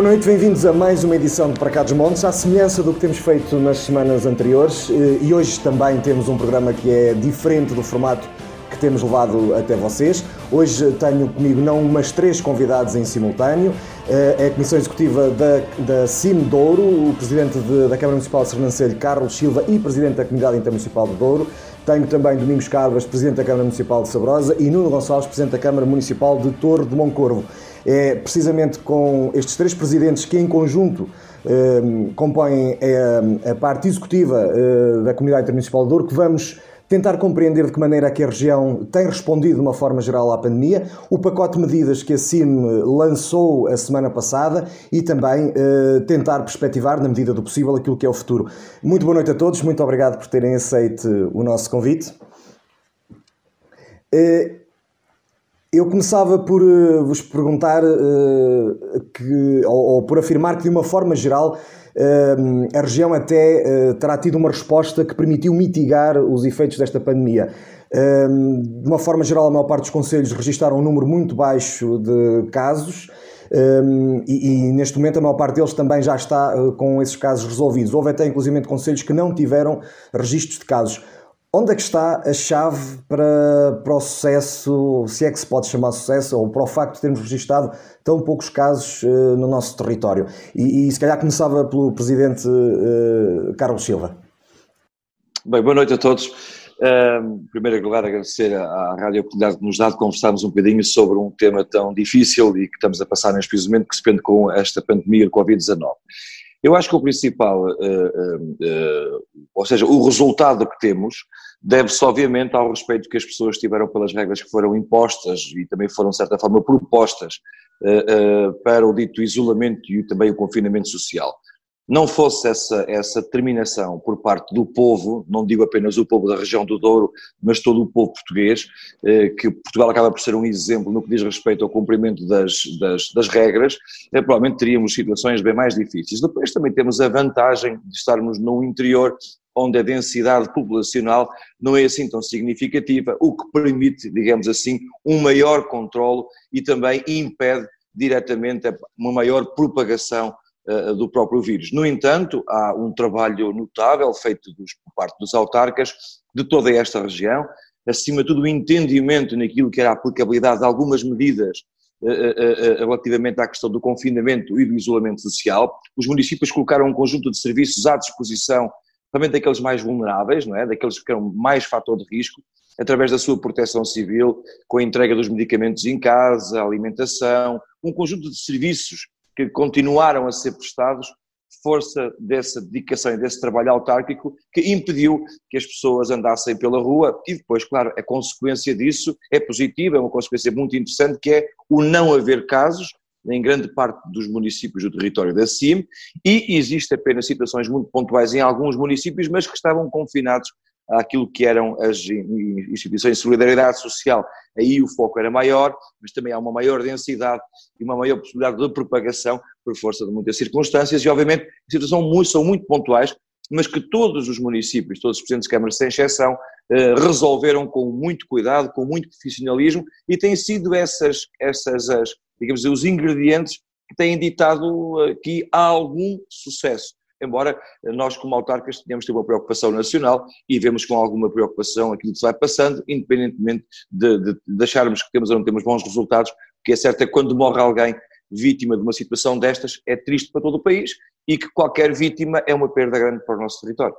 Boa noite, bem-vindos a mais uma edição de Para Cá dos Montes, à semelhança do que temos feito nas semanas anteriores. Eh, e hoje também temos um programa que é diferente do formato que temos levado até vocês. Hoje tenho comigo não umas três convidados em simultâneo. É a Comissão Executiva da, da CIM Douro, o Presidente de, da Câmara Municipal de Sernancelho, Carlos Silva, e Presidente da Comunidade Intermunicipal de Douro. Tenho também Domingos Carvas, Presidente da Câmara Municipal de Sabrosa, e Nuno Gonçalves, Presidente da Câmara Municipal de Torre de Moncorvo. É precisamente com estes três presidentes que, em conjunto, eh, compõem a, a, parte executiva eh, da Comunidade Intermunicipal de Douro que vamos tentar compreender de que maneira é que a região tem respondido de uma forma geral à pandemia, o pacote de medidas que a CIM lançou a semana passada e também eh, tentar perspectivar, na medida do possível, aquilo que é o futuro. Muito boa noite a todos, muito obrigado por terem aceito o nosso convite. Eh, eu começava por uh, vos perguntar uh, que, ou, ou, por afirmar que, de uma forma geral, uh, a região até terá tido uma resposta que permitiu mitigar os efeitos desta pandemia. de uma forma geral, a maior parte dos conselhos registaram um número muito baixo de casos. Um, e, e, neste momento a maior parte deles também já está uh, com esses casos resolvidos. Houve até inclusive conselhos que não tiveram registros de casos. Onde é que está a chave para, para o sucesso, se é que se pode chamar sucesso, ou para o facto de termos registado tão poucos casos uh, no nosso território? E, e, se calhar começava pelo Presidente uh, Carlos Silva. Bem, boa noite a todos. Uh, em primeiro lugar, agradecer à Rádio Oportunidade que nos dá de conversarmos um bocadinho sobre um tema tão difícil e que estamos a passar neste momento, que se prende com esta pandemia do Covid-19. Eu acho que o principal, uh, uh, ou seja, o resultado que temos deve-se obviamente ao respeito que as pessoas tiveram pelas regras que foram impostas e também foram de certa forma propostas para o dito isolamento e também o confinamento social não fosse essa, essa determinação por parte do povo, não digo apenas o povo da região do Douro, mas todo o povo português, eh, que Portugal acaba por ser um exemplo no que diz respeito ao cumprimento das, das, das regras, eh, provavelmente teríamos situações bem mais difíceis. Depois também temos a vantagem de estarmos no interior, onde a densidade populacional não é assim tão significativa, o que permite, digamos assim, um maior controlo e também impede diretamente uma maior propagação do próprio vírus. No entanto, há um trabalho notável feito dos, por parte dos autarcas de toda esta região, acima de tudo o entendimento naquilo que era a aplicabilidade de algumas medidas uh, uh, relativamente à questão do confinamento e do isolamento social. Os municípios colocaram um conjunto de serviços à disposição realmente daqueles mais vulneráveis, não é? daqueles que eram mais fator de risco, através da sua proteção civil, com a entrega dos medicamentos em casa, alimentação, um conjunto de serviços que continuaram a ser prestados força dessa dedicação e desse trabalho autárquico que impediu que as pessoas andassem pela rua. E depois, claro, a consequência disso é positiva, é uma consequência muito interessante que é o não haver casos em grande parte dos municípios do território da CIM e existe apenas situações muito pontuais em alguns municípios, mas que estavam confinados àquilo que eram as instituições de solidariedade social. Aí o foco era maior, mas também há uma maior densidade e uma maior possibilidade de propagação por força de muitas circunstâncias e, obviamente, situações muito, são muito pontuais, mas que todos os municípios, todos os presidentes de câmara, sem exceção, eh, resolveram com muito cuidado, com muito profissionalismo e têm sido essas, essas as, digamos, os ingredientes que têm ditado aqui algum sucesso embora nós como autarcas tenhamos ter uma preocupação nacional e vemos com alguma preocupação aquilo que se vai passando, independentemente de, de, de acharmos que temos ou não temos bons resultados, porque é certo é que quando morre alguém vítima de uma situação destas é triste para todo o país e que qualquer vítima é uma perda grande para o nosso território.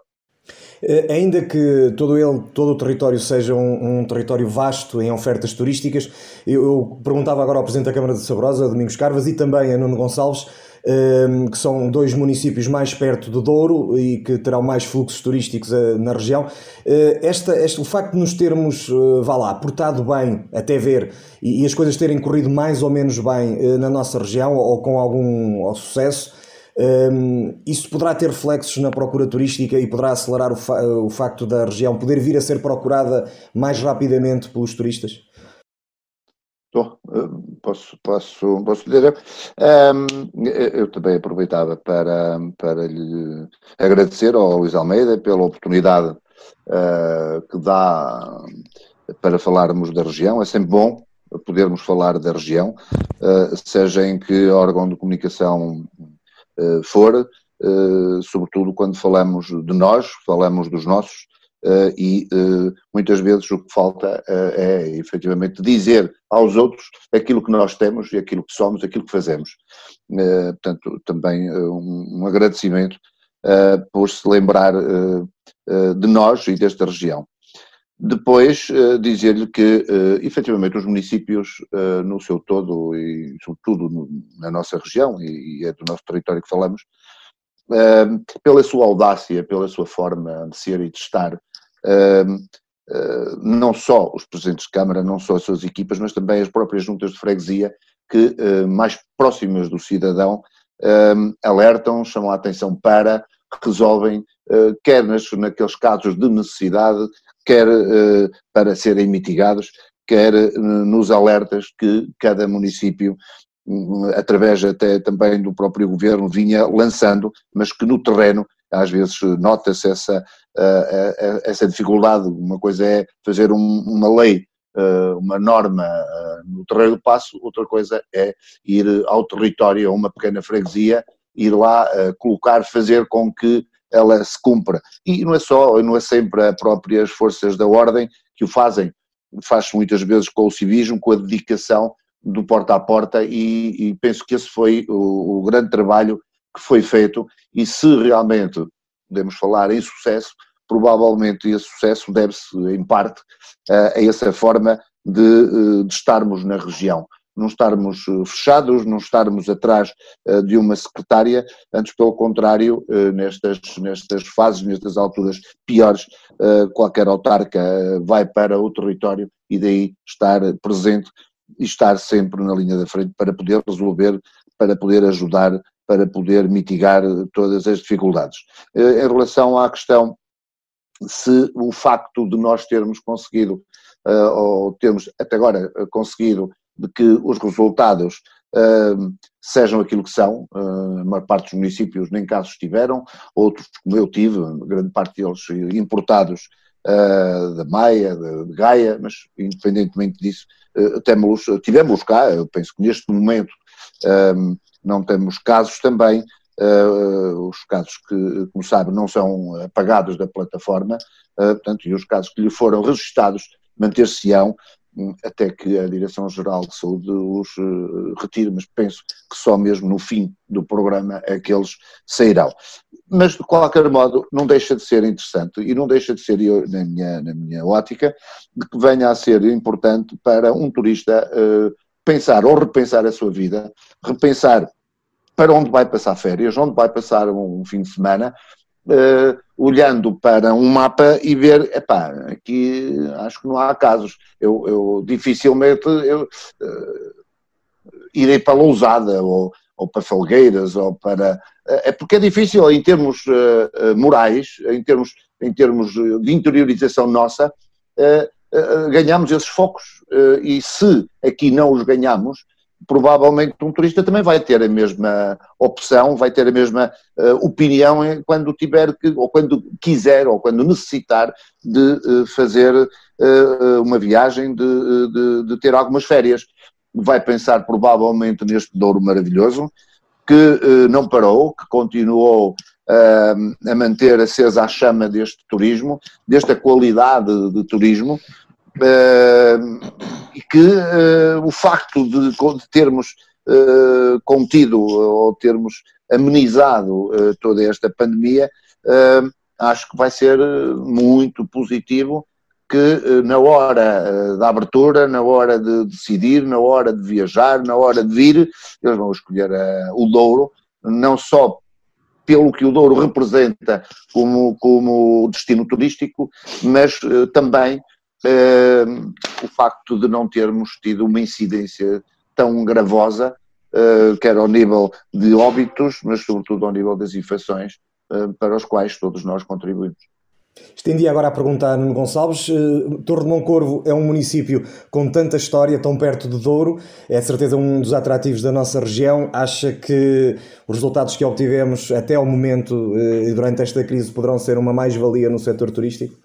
Eh, ainda que todo, ele, todo o território seja um, um, território vasto em ofertas turísticas, eu, eu perguntava agora ao Presidente da Câmara de Sabrosa, Domingos Carvas, e também a Nuno Gonçalves, Ehm, que são dois municípios mais perto do Douro e que terão mais fluxos turísticos eh, na região. Eh, esta, este, o facto de nos termos, vá lá, portado bem até ver e, as coisas terem corrido mais ou menos bem na nossa região ou com algum sucesso, ehm, isso poderá ter reflexos na procura turística e poderá acelerar o, fa o facto da região poder vir a ser procurada mais rapidamente pelos turistas? Estou, eh, posso, posso, posso dizer. Um, eu também aproveitava para, para lhe agradecer ao Luís Almeida pela oportunidade uh, que dá para falarmos da região. É sempre bom podermos falar da região, seja em que órgão de comunicação for, sobretudo quando falamos de nós, falamos dos nossos, Uh, e muitas vezes o que falta é efetivamente dizer aos outros aquilo que nós temos e aquilo que somos, aquilo que fazemos. portanto, também um, agradecimento por se lembrar de nós e desta região. Depois, dizer-lhe que, efetivamente, os municípios, no seu todo, e sobretudo no, na nossa região, e, e é do nosso território que falamos, pela sua audácia, pela sua forma de ser e de estar, não só os presidentes de Câmara, não só as suas equipas, mas também as próprias juntas de freguesia, que mais próximas do cidadão alertam, chamam a atenção para, resolvem, quer naqueles casos de necessidade, quer ah, para serem mitigados, quer nos alertas que cada município através até também do próprio governo, vinha lançando, mas que no terreno às vezes nota-se essa, essa dificuldade. Uma coisa é fazer uma lei, uma norma no terreno do passo, outra coisa é ir ao território, a uma pequena freguesia, ir lá colocar, fazer com que ela se cumpra. E não é só, não é sempre as próprias forças da ordem que o fazem, faz-se muitas vezes com o civismo, com a dedicação do porta a porta e, e penso que esse foi o, o, grande trabalho que foi feito. E se realmente podemos falar em sucesso, provavelmente esse sucesso deve-se em parte a essa forma de, eh, de estarmos na região não estarmos eh, fechados, não estarmos atrás uh, de uma secretária, antes pelo contrário, uh, nestas, nestas fases, nestas alturas piores, qualquer autarca vai para o território e daí estar presente e estar sempre na linha da frente para poder resolver, para poder ajudar, para poder mitigar todas as dificuldades. Eh, em relação à questão se o facto de nós termos conseguido, eh, ou termos até agora conseguido, de que os resultados eh, sejam aquilo que são, a maior parte dos municípios nem casos tiveram, outros, como eu tive, grande parte deles importados da Maia, de Gaia, mas independentemente disso, eh, temos, tivemos cá, eu penso que neste momento não temos casos também, uh, os casos que, como sabe, não são apagados da plataforma, uh, portanto, e os casos que lhe foram registados manter-se-ão até que a Direção-Geral de Saúde os uh, retire, mas penso que só mesmo no fim do programa é que eles sairão. Mas, de qualquer modo, não deixa de ser interessante e não deixa de ser, na minha, na minha ótica, de que venha a ser importante para um turista uh, pensar ou repensar a sua vida, repensar para onde vai passar férias, onde vai passar um fim de semana, uh, olhando para um mapa e ver, epá, aqui acho que não há casos. Eu, eu dificilmente eu, uh, irei para Lousada ou, ou para Felgueiras ou para eh, é porque é difícil em termos uh, morais, em termos, em termos de interiorização nossa, uh, uh, ganhamos esses focos. e se aqui não os ganhamos, provavelmente um turista também vai ter a mesma opção, vai ter a mesma opinião quando tiver que, ou quando quiser, ou quando necessitar de fazer uma viagem, de, de, de ter algumas férias. Vai pensar provavelmente neste Douro maravilhoso, que uh, não parou, que continuou uh, a manter acesa a chama deste turismo, desta qualidade de turismo, uh, e que o facto de, de termos contido ou termos amenizado toda esta pandemia, acho que vai ser muito positivo que eh, na hora eh, da abertura, na hora de decidir, na hora de viajar, na hora de vir, eles vão escolher eh, o Douro, não só pelo que o Douro representa como, como destino turístico, mas também o facto de não termos tido uma incidência tão gravosa, quer ao nível de óbitos, mas sobretudo ao nível das infecções, para os quais todos nós contribuímos. Estendi agora a pergunta a Nuno Gonçalves. Eh, Torre de Moncorvo é um município com tanta história, tão perto de Douro, é de certeza um dos atrativos da nossa região. Acha que os resultados que obtivemos até ao momento e durante esta crise poderão ser uma mais-valia no setor turístico?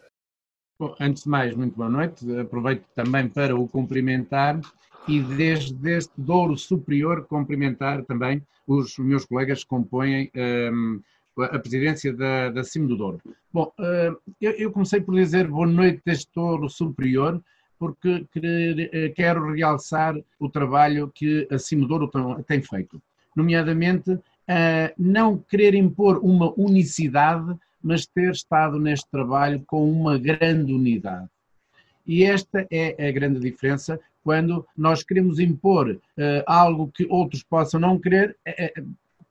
Bom, antes de mais, muito boa noite. Aproveito também para o cumprimentar e desde este Douro Superior cumprimentar também os meus colegas que compõem um, a presidência da, da CIM do Douro. Bom, uh, eu, eu, comecei por dizer boa noite deste Douro Superior, porque querer, quero realçar o trabalho que a CIM do Douro tem feito, nomeadamente uh, não querer impor uma unicidade, mas ter estado neste trabalho com uma grande unidade. E esta é a grande diferença quando nós queremos impor uh, algo que outros possam não querer, é,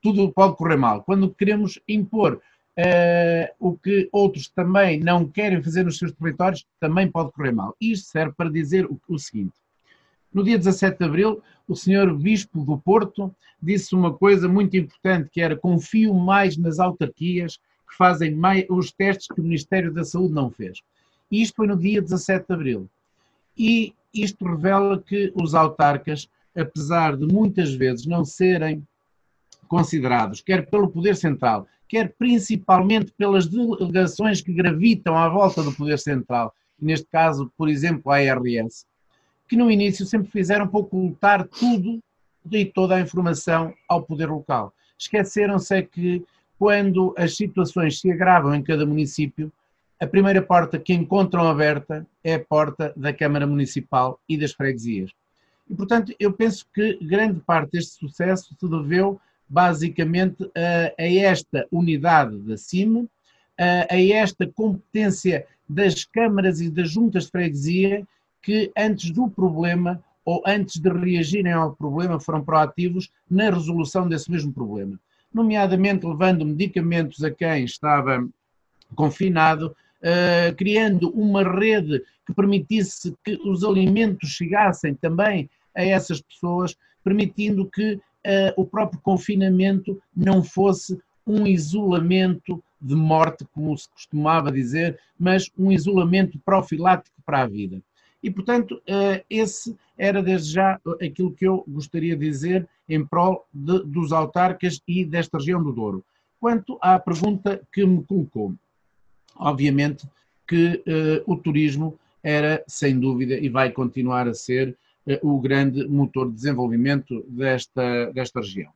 tudo pode correr mal. Quando queremos impor uh, o que outros também não querem fazer nos seus territórios, também pode correr mal. Isto serve para dizer o, o seguinte. No dia 17 de abril, o senhor Bispo do Porto disse uma coisa muito importante, que era confio mais nas autarquias que fazem mais, os testes que o Ministério da Saúde não fez. Isto foi no dia 17 de abril. E isto revela que os autarcas, apesar de muitas vezes não serem considerados, quer pelo Poder Central, quer principalmente pelas delegações que gravitam à volta do Poder Central, neste caso, por exemplo, a ARS, que no início sempre fizeram para ocultar tudo e toda a informação ao poder local. Esqueceram-se é que quando as situações se agravam em cada município, a primeira porta que encontram aberta é a porta da Câmara Municipal e das freguesias. E, portanto, eu penso que grande parte deste sucesso se deveu basicamente a, a esta unidade da CIM, a, a esta competência das câmaras e das juntas de freguesia que antes do problema ou antes de reagirem ao problema foram proativos na resolução desse mesmo problema, nomeadamente levando medicamentos a quem estava confinado, uh, criando uma rede que permitisse que os alimentos chegassem também a essas pessoas, permitindo que uh, o próprio confinamento não fosse um isolamento de morte, como se costumava dizer, mas um isolamento profilático para a vida. E, portanto, uh, esse era desde já aquilo que eu gostaria de dizer em prol de, dos autarcas e desta região do Douro. Quanto à pergunta que me colocou, obviamente que uh, o turismo era, sem dúvida, e vai continuar a ser uh, o grande motor de desenvolvimento desta, desta região.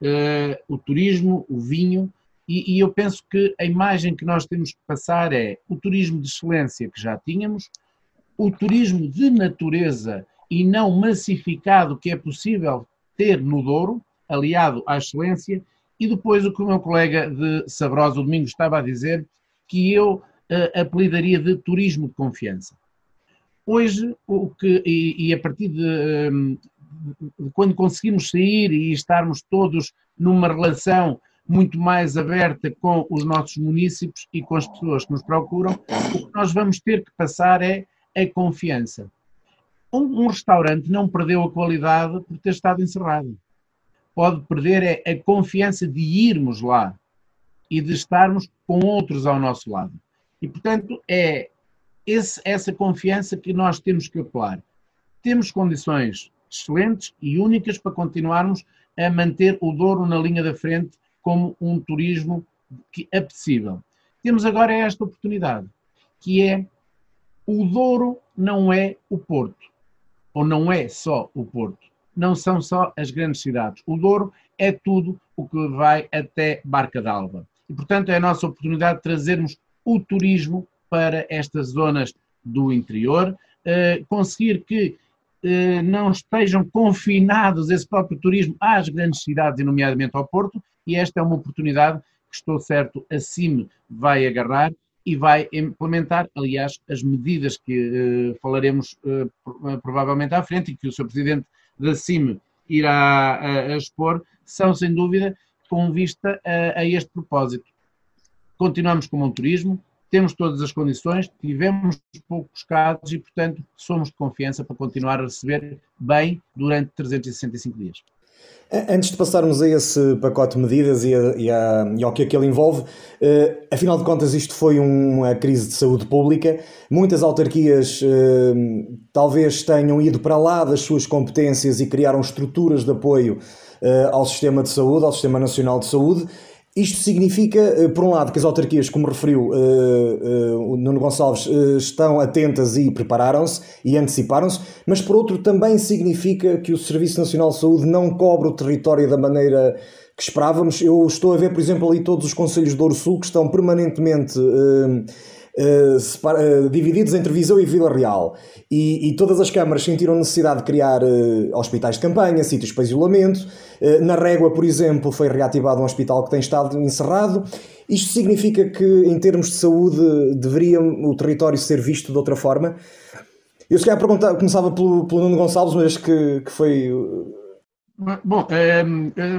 Uh, o turismo, o vinho, e, e, eu penso que a imagem que nós temos que passar é o turismo de excelência que já tínhamos, o turismo de natureza e não massificado que é possível ter no Douro, aliado à excelência, e depois o que o meu colega de Sabrosa, o Domingo, estava a dizer, que eu uh, apelidaria de turismo de confiança. Hoje, o que, e, e a partir de, de, quando conseguimos sair e estarmos todos numa relação muito mais aberta com os nossos municípios e com as pessoas que nos procuram, o que nós vamos ter que passar é a confiança. Um, um restaurante não perdeu a qualidade por ter estado encerrado. Pode perder é a confiança de irmos lá e de estarmos com outros ao nosso lado. E, portanto, é esse, essa confiança que nós temos que apelar. Temos condições excelentes e únicas para continuarmos a manter o Douro na linha da frente como um turismo que, apetecível. Temos agora esta oportunidade, que é o Douro não é o Porto, ou não é só o Porto, não são só as grandes cidades. O Douro é tudo o que vai até Barca d'Alva. E, portanto, é a nossa oportunidade de trazermos o turismo para estas zonas do interior, eh, conseguir que eh, não estejam confinados esse próprio turismo às grandes cidades, nomeadamente ao Porto, e esta é uma oportunidade que estou certo a CIM vai agarrar e vai implementar, aliás, as medidas que uh, falaremos uh, provavelmente à frente e que o Sr. Presidente da CIM irá uh, expor, são sem dúvida com vista a este propósito. Continuamos com o turismo, temos todas as condições, tivemos poucos casos e, portanto, somos de confiança para continuar a receber bem durante 365 dias. Antes de passarmos a esse pacote de medidas e, a, e, a, e ao que aquele envolve, eh, afinal de contas isto foi uma crise de saúde pública. Muitas autarquias eh, talvez tenham ido para lá das suas competências e criaram estruturas de apoio eh, ao sistema de saúde, ao Sistema Nacional de Saúde. Isto significa, eh, por um lado, que as autarquias, como referiu uh, uh, o Nuno Gonçalves, uh, estão atentas e prepararam-se e anteciparam-se, mas por outro também significa que o Serviço Nacional de Saúde não cobre o território da maneira que esperávamos. Eu estou a ver, por exemplo, ali todos os conselhos do Douro Sul que estão permanentemente Uh, uh, divididos entre Viseu e Vila Real. E, e, todas as câmaras sentiram necessidade de criar uh, hospitais de campanha, sítios para isolamento. na Régua, por exemplo, foi reativado um hospital que tem estado encerrado. Isto significa que, em termos de saúde, deveria o território ser visto de outra forma? Eu se calhar começava pelo, pelo Nuno Gonçalves, mas que, que foi. Bom,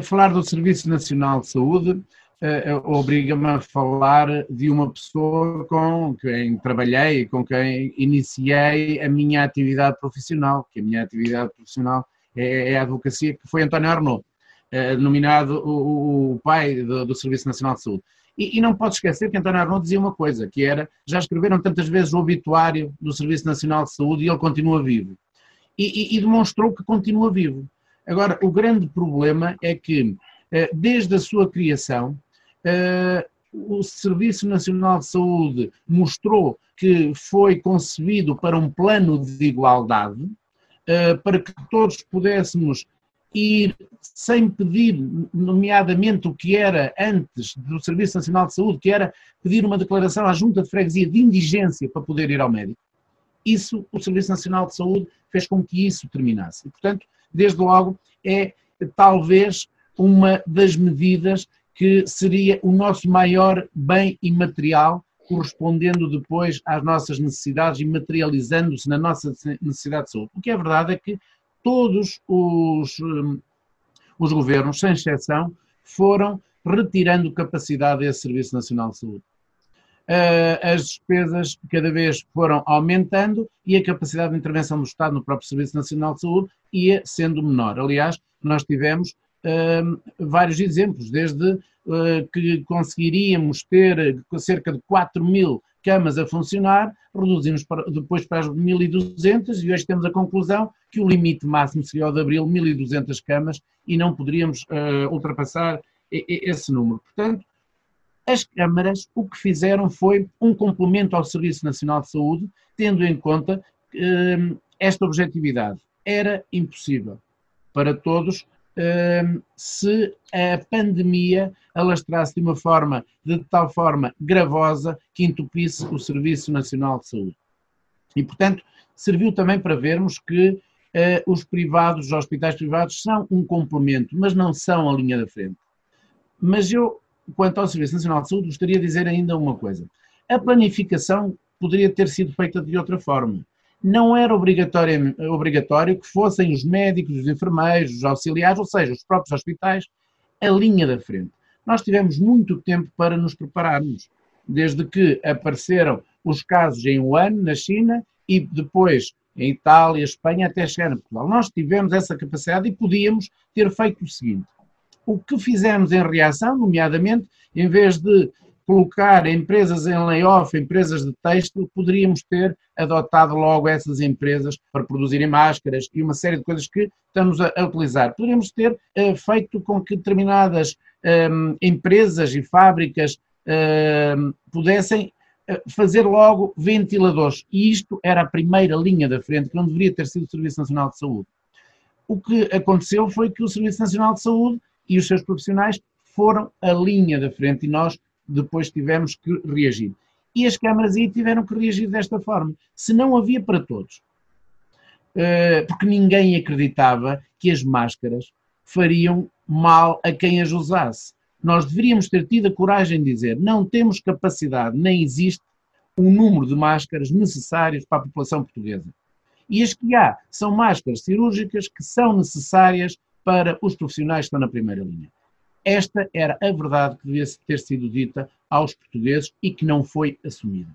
falar do Serviço Nacional de Saúde uh, obriga-me a falar de uma pessoa com quem trabalhei, com quem iniciei a minha atividade profissional, que a minha atividade profissional é, é a advocacia, que foi António Arnaud, uh, o, o pai do, do, Serviço Nacional de Saúde. E, e, não pode esquecer que António Arnaud dizia uma coisa, que era, já escreveram tantas vezes o obituário do Serviço Nacional de Saúde e ele continua vivo. E, e, e demonstrou que continua vivo. Agora, o grande problema é que, desde a sua criação, o Serviço Nacional de Saúde mostrou que foi concebido para um plano de igualdade, uh, para que todos pudéssemos ir sem pedir, nomeadamente o que era antes do Serviço Nacional de Saúde, que era pedir uma declaração à Junta de Freguesia de indigência para poder ir ao médico. Isso, o Serviço Nacional de Saúde fez com que isso terminasse. E, portanto, desde logo, é talvez uma das medidas que seria o nosso maior bem imaterial, correspondendo depois às nossas necessidades e materializando-se na nossa necessidade de saúde. O que é verdade é que todos os, hum, os governos, sem exceção, foram retirando capacidade desse Serviço Nacional de Saúde. Uh, as despesas cada vez foram aumentando e a capacidade de intervenção do Estado no próprio Serviço Nacional de Saúde ia sendo menor. Aliás, nós tivemos vários exemplos, desde que conseguiríamos ter cerca de 4 mil camas a funcionar, reduzimos para, depois para as 1.200 e hoje temos a conclusão que o limite máximo seria o de abril, 1.200 camas, e não poderíamos uh, ultrapassar esse número. Portanto, as câmaras o que fizeram foi um complemento ao Serviço Nacional de Saúde, tendo em conta uh, esta objetividade. Era impossível para todos se a pandemia alastrasse de uma forma, de tal forma gravosa, que entupisse o Serviço Nacional de Saúde. E, portanto, serviu também para vermos que uh, os privados, os hospitais privados, são um complemento, mas não são a linha da frente. Mas eu, quanto ao Serviço Nacional de Saúde, gostaria de dizer ainda uma coisa. A planificação poderia ter sido feita de outra forma não era obrigatório, obrigatório que fossem os médicos, os enfermeiros, os auxiliares, ou seja, os próprios hospitais, a linha da frente. Nós tivemos muito tempo para nos prepararmos, desde que apareceram os casos em Wuhan, na China, e depois em Itália, Espanha, até chegar a Portugal. Nós tivemos essa capacidade e podíamos ter feito o seguinte. O que fizemos em reação, nomeadamente, em vez de colocar empresas em layoff, empresas de texto, poderíamos ter adotado logo essas empresas para produzirem máscaras e uma série de coisas que estamos a, utilizar. Poderíamos ter uh, feito com que determinadas um, ehm, empresas e fábricas uh, pudessem uh, fazer logo ventiladores. E isto era a primeira linha da frente, que não deveria ter sido o Serviço Nacional de Saúde. O que aconteceu foi que o Serviço Nacional de Saúde e os seus profissionais foram a linha da frente e nós depois tivemos que reagir. E as câmaras aí tiveram que reagir desta forma. Se não havia para todos. Eh, porque ninguém acreditava que as máscaras fariam mal a quem as usasse. Nós deveríamos ter tido a coragem de dizer: não temos capacidade, nem existe um número de máscaras necessárias para a população portuguesa. E as que há são máscaras cirúrgicas que são necessárias para os profissionais que estão na primeira linha. Esta era a verdade que devia ter sido dita aos portugueses e que não foi assumida.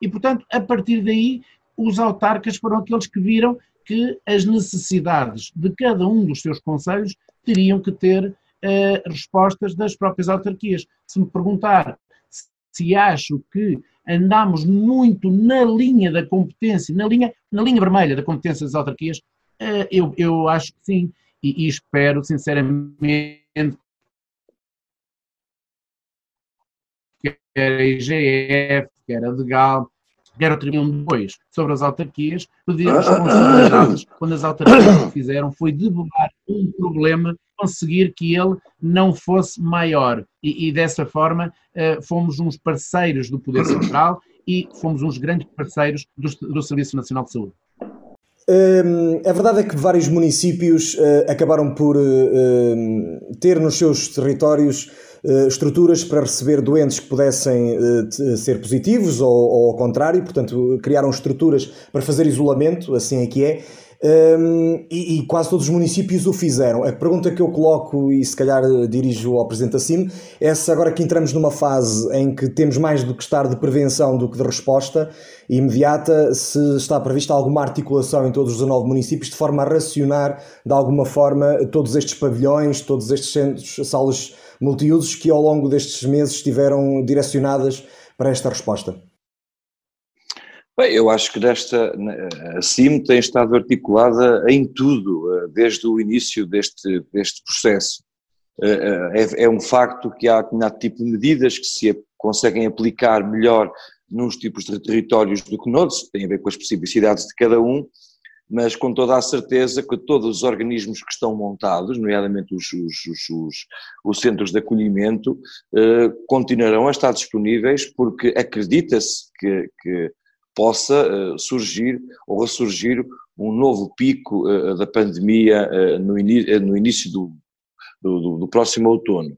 E, portanto, a partir daí, os autarcas foram aqueles que viram que as necessidades de cada um dos seus conselhos teriam que ter uh, respostas das próprias autarquias. Se me perguntar se acho que andamos muito na linha da competência, na linha, na linha vermelha da competência das autarquias, uh, eu, eu acho que sim. E, e espero, sinceramente, quer a IGF, quer a Degal, quer o Tribunal depois, sobre as autarquias, pediram responsabilidades quando as autarquias o que fizeram foi debugar um problema, conseguir que ele não fosse maior. E, e dessa forma uh, fomos uns parceiros do Poder Central e fomos uns grandes parceiros do, do Serviço Nacional de Saúde. Um, a verdade é que vários municípios uh, acabaram por uh, ter nos seus territórios uh, estruturas para receber doentes que pudessem ser positivos ou, ao contrário, portanto, criaram estruturas para fazer isolamento, assim é que é. Um, e, e, quase todos os municípios o fizeram. A pergunta que eu coloco, e se calhar dirijo ao Presidente Acim, é se agora que entramos numa fase em que temos mais do que estar de prevenção do que de resposta imediata, se está prevista alguma articulação em todos os 19 municípios de forma a racionar, de alguma forma, todos estes pavilhões, todos estes centros, salas multiusos que ao longo destes meses estiveram direcionadas para esta resposta. Bem, eu acho que desta, a CIM tem estado articulada em tudo, eh, desde o início deste, deste processo. Eh, eh, é, é um facto que há determinado tipo de medidas que se conseguem aplicar melhor nos tipos de territórios do que noutros, tem a ver com as especificidades de cada um, mas com toda a certeza que todos os organismos que estão montados, nomeadamente os, os, os, os centros de acolhimento, continuarão a estar disponíveis porque acredita-se que, que possa uh, surgir ou ressurgir um novo pico uh, da pandemia no, no, início do, do, do, próximo outono.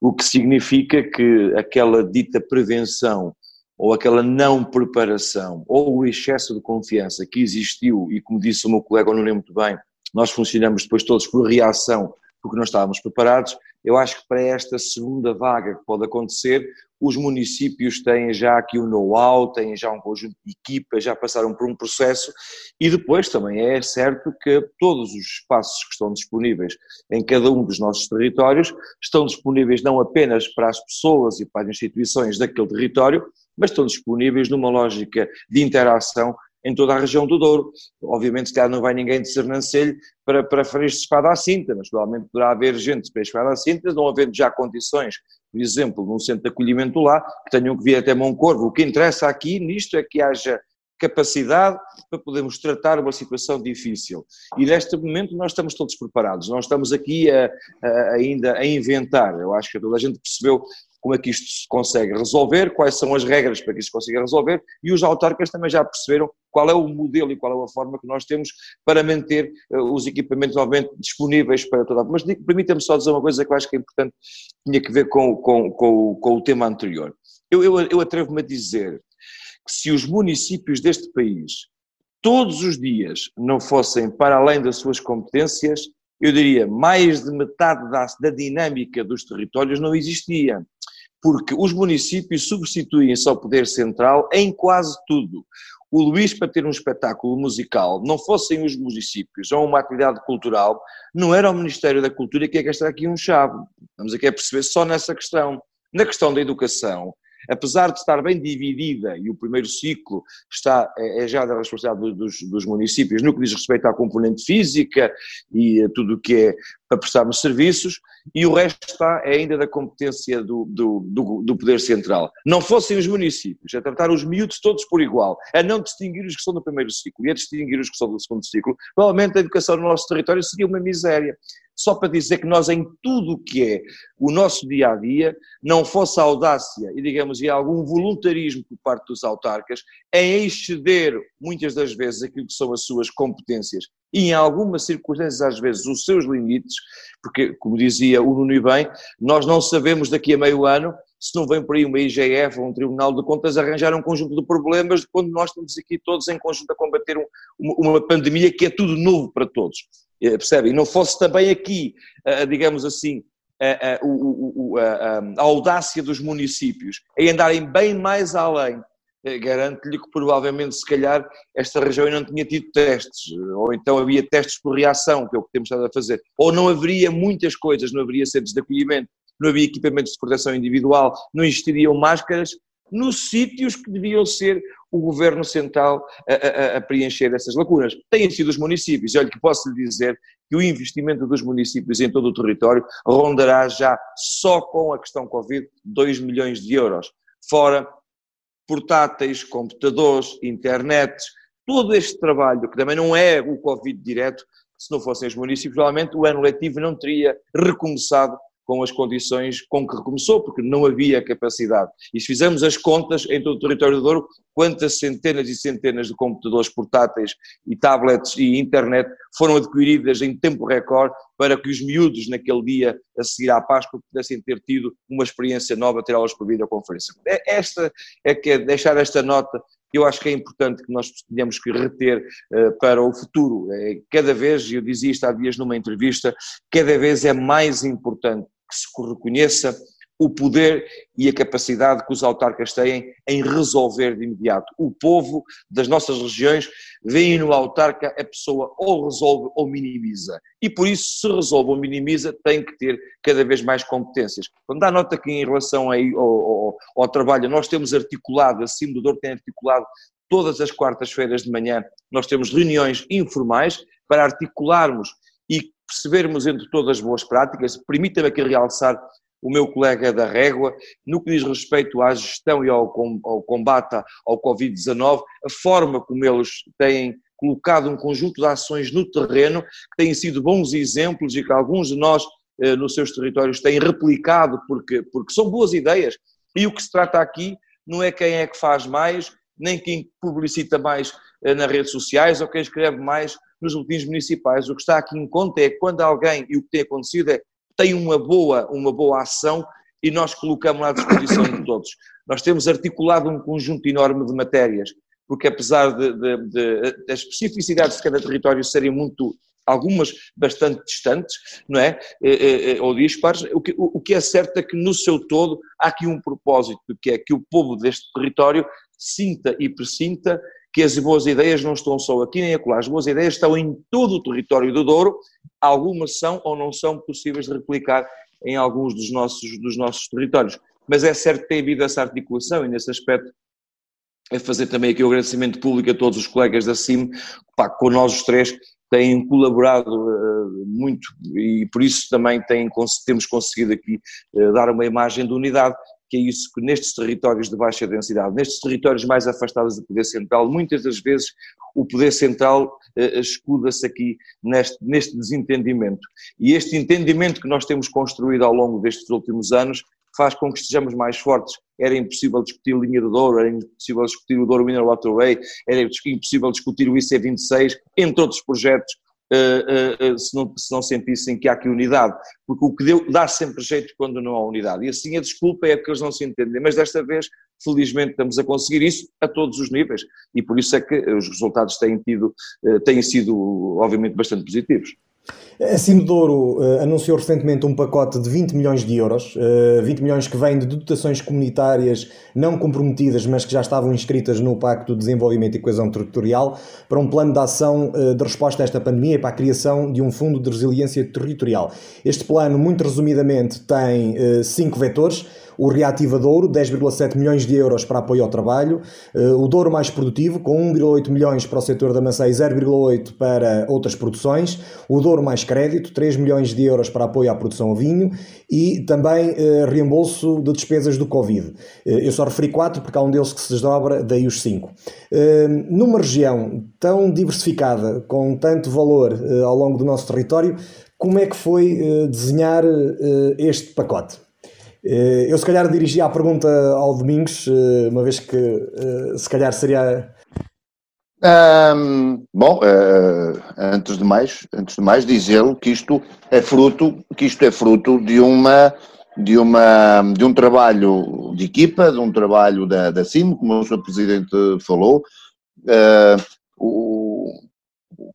O que significa que aquela dita prevenção ou aquela não preparação ou o excesso de confiança que existiu e como disse o meu colega, não lembro muito bem, nós funcionamos depois todos por reação porque não estávamos preparados, eu acho que para esta segunda vaga que pode acontecer, os municípios têm já aqui um know-how, têm já um conjunto de equipas, já passaram por um processo e depois também é certo que todos os espaços que estão disponíveis em cada um dos nossos territórios estão disponíveis não apenas para as pessoas e para as instituições daquele território, mas estão disponíveis numa lógica de interação em toda a região do Douro. Obviamente, se não vai ninguém de Sernancelho para, para de Espada à Cinta, mas provavelmente poderá haver gente para Espada à Cinta, não havendo já condições, por exemplo, num centro de acolhimento lá, que tenham que vir até Moncorvo. O que interessa aqui nisto é que haja capacidade para podermos tratar uma situação difícil. E neste momento nós estamos todos preparados, nós estamos aqui a, a, ainda a inventar, eu acho que toda a gente percebeu como é que isto se consegue resolver, quais são as regras para que isto se consiga resolver e os autarcas também já perceberam qual é o modelo e qual é a forma que nós temos para manter uh, os equipamentos novamente disponíveis para toda a... Mas permita-me só dizer uma coisa que eu acho que é importante, tinha que ver com, com, com, com o tema anterior. Eu, eu, eu atrevo-me a dizer que se os municípios deste país todos os dias não fossem para além das suas competências, eu diria mais de metade da, da dinâmica dos territórios não existia porque os municípios substituem-se ao poder central em quase tudo. O Luís, para ter um espetáculo musical, não fossem os municípios ou uma atividade cultural, não era o Ministério da Cultura que ia gastar aqui um chave. Vamos aqui a perceber só nessa questão. Na questão da educação, apesar de estar bem dividida e o primeiro ciclo está, é, é já da responsabilidade dos, dos, municípios no que diz respeito à componente física e tudo o que é para prestarmos serviços, e o resto está é ainda da competência do, do, do, do, Poder Central. Não fossem os municípios a tratar os miúdos todos por igual, a não distinguir os que são do primeiro ciclo e a distinguir os que são do segundo ciclo, provavelmente a educação no nosso território seria uma miséria só para dizer que nós, em tudo o que é o nosso dia a dia, não fosse audácia e, digamos, e algum voluntarismo por parte dos autarcas em exceder, muitas das vezes, aquilo que são as suas competências e, em algumas circunstâncias, às vezes, os seus limites, porque, como dizia o Nuno bem, nós não sabemos daqui a meio ano se não vem por aí uma IGF ou um Tribunal de Contas arranjar um conjunto de problemas quando nós estamos aqui todos em conjunto a combater um, uma pandemia que é tudo novo para todos. Eh, percebe? E não fosse também aqui, digamos assim, a, a, a, audácia dos municípios em andarem bem mais além, eh, garanto-lhe que provavelmente, se calhar, esta região não tinha tido testes, ou então havia testes por reação, que é o que temos estado a fazer, ou não haveria muitas coisas, não haveria centros de acolhimento, não havia equipamentos de proteção individual, não existiriam máscaras, nos sítios que deviam ser o governo central a, a, a, preencher essas lacunas. Têm sido os municípios. E olha que posso lhe dizer que o investimento dos municípios em todo o território rondará já, só com a questão Covid, 2 milhões de euros. fora, portáteis, computadores, internet, todo este trabalho, que também não é o Covid direto, se não fossem os municípios, provavelmente o ano letivo não teria recomeçado com as condições com que recomeçou, porque não havia capacidade. E se fizermos as contas em todo o território do Douro, quantas centenas e centenas de computadores portáteis e tablets e internet foram adquiridas em tempo recorde para que os miúdos naquele dia a seguir à Páscoa pudessem ter tido uma experiência nova, ter aulas por videoconferência. É, esta é que é deixar esta nota que eu acho que é importante que nós tenhamos que reter uh, para o futuro. É, cada vez, eu dizia isto há dias numa entrevista, cada vez é mais importante que se reconheça o poder e a capacidade que os autarcas têm em resolver de imediato. O povo das nossas regiões vê no autarca a pessoa ou resolve ou minimiza. E por isso, se resolve ou minimiza, tem que ter cada vez mais competências. Quando dá nota que em relação ao, ao, ao trabalho, nós temos articulado, a Cimo do Douro tem articulado todas as quartas-feiras de manhã, nós temos reuniões informais para articularmos e percebermos entre todas as boas práticas, permita-me aqui realçar o meu colega da Régua, no que diz respeito à gestão e ao, ao combate ao Covid-19, a forma como eles têm colocado um conjunto de ações no terreno, que têm sido bons exemplos e que alguns de nós eh, nos seus territórios têm replicado, porque, porque são boas ideias. E o que se trata aqui não é quem é que faz mais, nem quem publicita mais eh, nas redes sociais ou quem escreve mais nos boletins municipais. O que está aqui em conta é quando alguém, e o que tem acontecido é, tem uma boa, uma boa ação e nós colocamos à disposição de todos. Nós temos articulado um conjunto enorme de matérias, porque apesar de, de, de, das especificidades de cada território serem muito, algumas bastante distantes, não é? Eh, eh, eh, ou dispares, o que, o que é certo é que no seu todo há aqui um propósito, que é que o povo deste território sinta e presinta que as boas ideias não estão só aqui nem acolá, as boas ideias estão em todo o território do Douro, algumas são ou não são possíveis de replicar em alguns dos nossos, dos nossos territórios. Mas é certo que tem havido essa articulação e nesse aspecto é fazer também aqui o agradecimento público a todos os colegas da CIM, pá, com nós os três têm colaborado uh, muito e por isso também têm, temos conseguido aqui uh, dar uma imagem de unidade que é isso que nestes territórios de baixa densidade, nestes territórios mais afastados do poder central, muitas das vezes o poder central uh, escuda-se aqui neste, neste desentendimento. E este entendimento que nós temos construído ao longo destes últimos anos faz com que estejamos mais fortes. Era impossível discutir a linha do Douro, era impossível discutir o Douro Mineral Waterway, era impossível discutir o IC26, entre outros projetos uh, uh, se, não, se não sentissem que há aqui unidade, porque o que deu, dá sempre jeito quando não há unidade, e assim a desculpa é que eles não se entendem, mas desta vez, felizmente, estamos a conseguir isso a todos os níveis, e por isso é que os resultados têm, tido, têm sido, obviamente, bastante positivos. A Cimedouro uh, anunciou recentemente um pacote de 20 milhões de euros, uh, 20 milhões que vêm de dotações comunitárias não comprometidas, mas que já estavam inscritas no Pacto de Desenvolvimento e Coesão Territorial, para um plano de ação uh, de resposta a esta pandemia e para a criação de um fundo de resiliência territorial. Este plano, muito resumidamente, tem cinco vetores o Reativa Douro, 10,7 milhões de euros para apoio ao trabalho, eh, o Douro Mais Produtivo, com 1,8 milhões para o setor da maçã e 0,8 para outras produções, o Douro Mais Crédito, 3 milhões de euros para apoio à produção ao vinho e também eh, reembolso de despesas do Covid. Eh, eu só referi 4 porque há um deles que se desdobra, daí os 5. Numa região tão diversificada, com tanto valor ao longo do nosso território, como é que foi desenhar este pacote? Eh, eu se calhar dirigia a pergunta ao Domingos, eh, uma vez que eh, se calhar seria. Um, bom, uh, antes de mais, antes de mais dizê-lo que isto é fruto, que isto é fruto de uma de uma de um trabalho de equipa, de um trabalho da, da CIM, como o Sr. Presidente falou. Uh, o,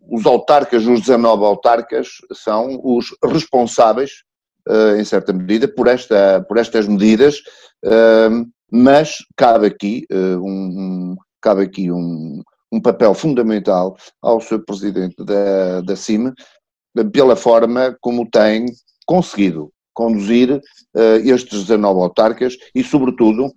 os autarcas, os 19 autarcas, são os responsáveis uh, em certa medida, por, esta, por estas medidas, uh, mas cabe aqui, uh, um, cabe aqui um, um papel fundamental ao Sr. Presidente da, da CIM, pela forma como tem conseguido conduzir estes 19 autarcas e, sobretudo,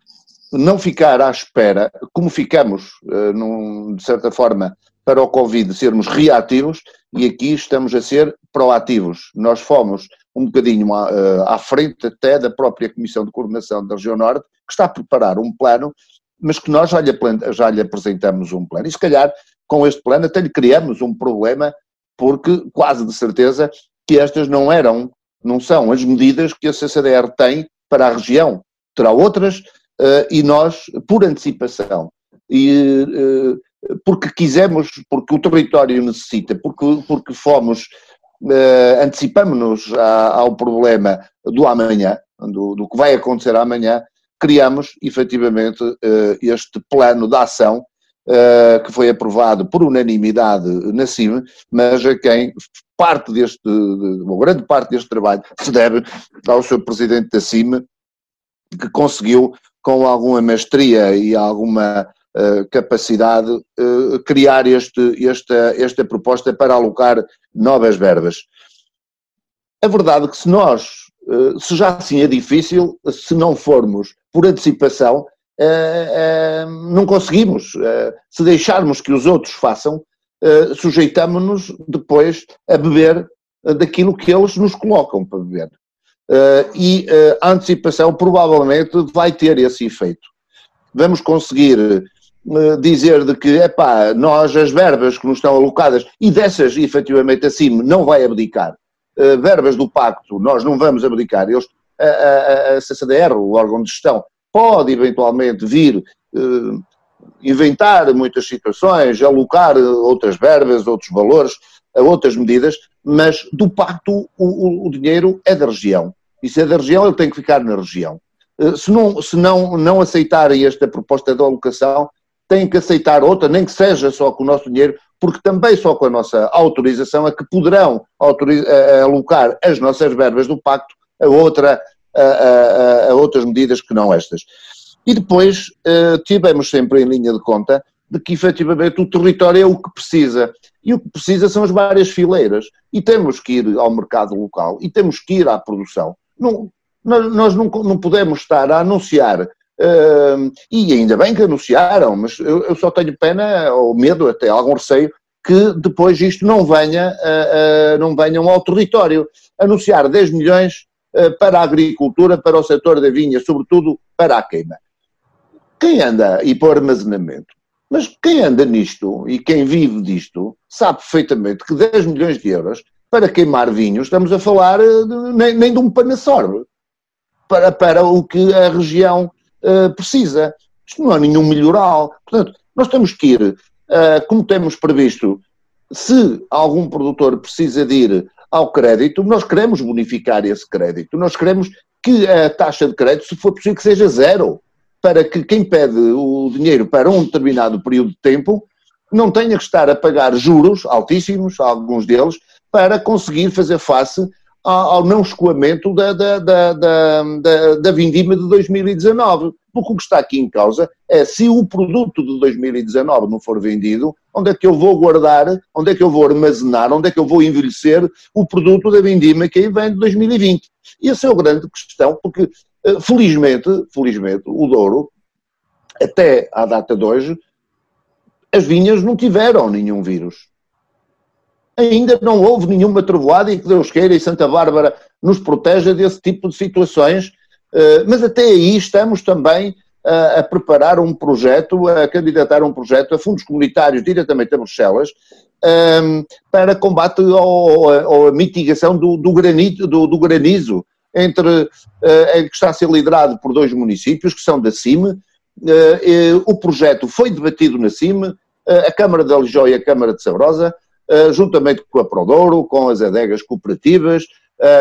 não ficar à espera, como ficamos, num, de certa forma, para o Covid sermos reativos, e aqui estamos a ser proativos. Nós fomos um bocadinho à, à, frente até da própria Comissão de Coordenação da Região Norte, que está a preparar um plano, mas que nós já lhe, já lhe apresentamos um plano. E se calhar com este plano até lhe criamos um problema, porque quase de certeza que estas não eram, não são as medidas que a CCDR tem para a região. Terá outras uh, e nós, por antecipação, e uh, porque quisemos, porque o território necessita, porque, porque fomos uh, antecipamos-nos ao problema do amanhã, do, do, que vai acontecer amanhã, criamos efetivamente uh, este plano de ação uh, que foi aprovado por unanimidade na CIM, mas a quem parte deste, uma grande parte deste trabalho se deve ao seu presidente da CIM, que conseguiu com alguma mestria e alguma capacidade uh, criar este, esta, esta proposta para alocar novas verbas. A verdade é que se nós, uh, se já assim é difícil, se não formos por antecipação, não conseguimos. se deixarmos que os outros façam, sujeitamos-nos depois a beber daquilo que eles nos colocam para beber. E a antecipação provavelmente vai ter esse efeito. Vamos conseguir dizer de que, epá, nós as verbas que nos estão alocadas, e dessas efetivamente acima não vai abdicar, verbas do pacto nós não vamos abdicar, eles, a, a, a CCDR, o órgão de gestão, pode eventualmente vir inventar muitas situações, alocar outras verbas, outros valores, outras medidas, mas do pacto o, o, dinheiro é da região. E se é da região, ele tem que ficar na região. Eh, se não, se não, não aceitarem esta proposta de alocação, têm que aceitar outra, nem que seja só com o nosso dinheiro, porque também só com a nossa autorização é que poderão alocar as nossas verbas do pacto a, outra, a, a, a outras medidas que não estas. E depois uh, tivemos sempre em linha de conta de que efetivamente o território é o que precisa. E o que precisa são as várias fileiras. E temos que ir ao mercado local e temos que ir à produção. Não, nós não, não podemos estar a anunciar, uh, e ainda bem que anunciaram, mas eu, eu, só tenho pena, ou medo, até algum receio, que depois isto não venha, uh, uh, não venham ao território. Anunciar 10 milhões para a agricultura, para o setor da vinha, sobretudo para a queima. Quem anda e para o armazenamento? Mas quem anda nisto e quem vive disto sabe perfeitamente que 10 milhões de euros para queimar vinhos, estamos a falar de, nem, nem, de um panassorbe para, para o que a região uh, precisa. Isto não é nenhum melhoral. Portanto, nós temos que ir, uh, como temos previsto, se algum produtor precisa de ir ao crédito, nós queremos bonificar esse crédito. Nós queremos que a taxa de crédito, se for possível, que seja zero para que quem pede o dinheiro para um determinado período de tempo não tenha que estar a pagar juros altíssimos, alguns deles, para conseguir fazer face ao não escoamento da, da, da, da, da vindima de 2019. Porque o que está aqui em causa é se o produto de 2019 não for vendido, onde é que eu vou guardar, onde é que eu vou armazenar, onde é que eu vou envelhecer o produto da vindima que aí vem de 2020. E essa é a grande questão, porque eh, felizmente, felizmente, o Douro, até à data de hoje, as vinhas não tiveram nenhum vírus. Ainda não houve nenhuma trovoada e que Deus queira e Santa Bárbara nos proteja desse tipo de situações, eh, mas até aí estamos também a preparar um projeto, a candidatar um projeto a fundos comunitários diretamente a Bruxelas ehm, para combate ou a mitigação do, do, granito, do, do granizo entre, uh, que está a ser liderado por dois municípios, que são da CIME. O projeto foi debatido na CIME, a Câmara de Alijó e a Câmara de Sabrosa, juntamente com a Prodouro, com as adegas cooperativas,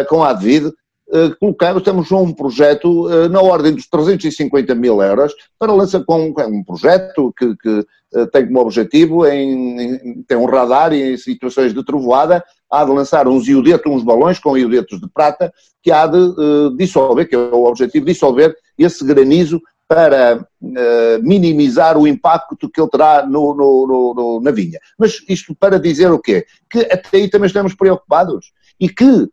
com a Advid, colocamos, temos um projeto na ordem dos 350 mil euros para lançar com um projeto que, que tem como objetivo, em, em, tem um radar em situações de trovoada, há de lançar uns iodetos, uns balões com iodetos de prata, que há de uh, dissolver, que é o objetivo, dissolver esse granizo para uh, minimizar o impacto que ele terá no, no, no, na vinha. Mas isto para dizer o quê? Que até aí também estamos preocupados e que uh,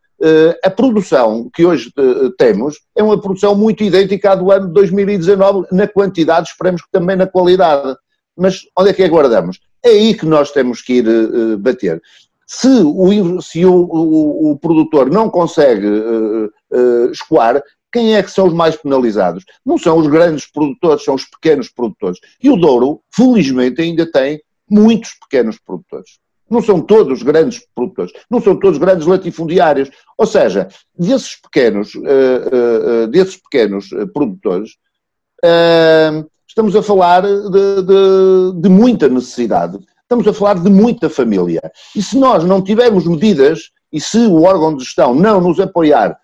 a produção que hoje temos é uma produção muito idêntica à do ano de 2019 na quantidade, esperemos que também na qualidade. Mas onde é que aguardamos? É aí que nós temos que ir bater Se o, se o, o, o produtor não consegue uh, uh, escoar, quem é que são os mais penalizados? Não são os grandes produtores, são os pequenos produtores. E o Douro, felizmente, ainda tem muitos pequenos produtores. Não são todos grandes produtores, não são todos grandes latifundiários. Ou seja, desses pequenos, uh, uh, desses pequenos produtores, uh, estamos a falar de, de, de, muita necessidade, estamos a falar de muita família. E se nós não tivermos medidas, e se o órgão de gestão não nos apoiar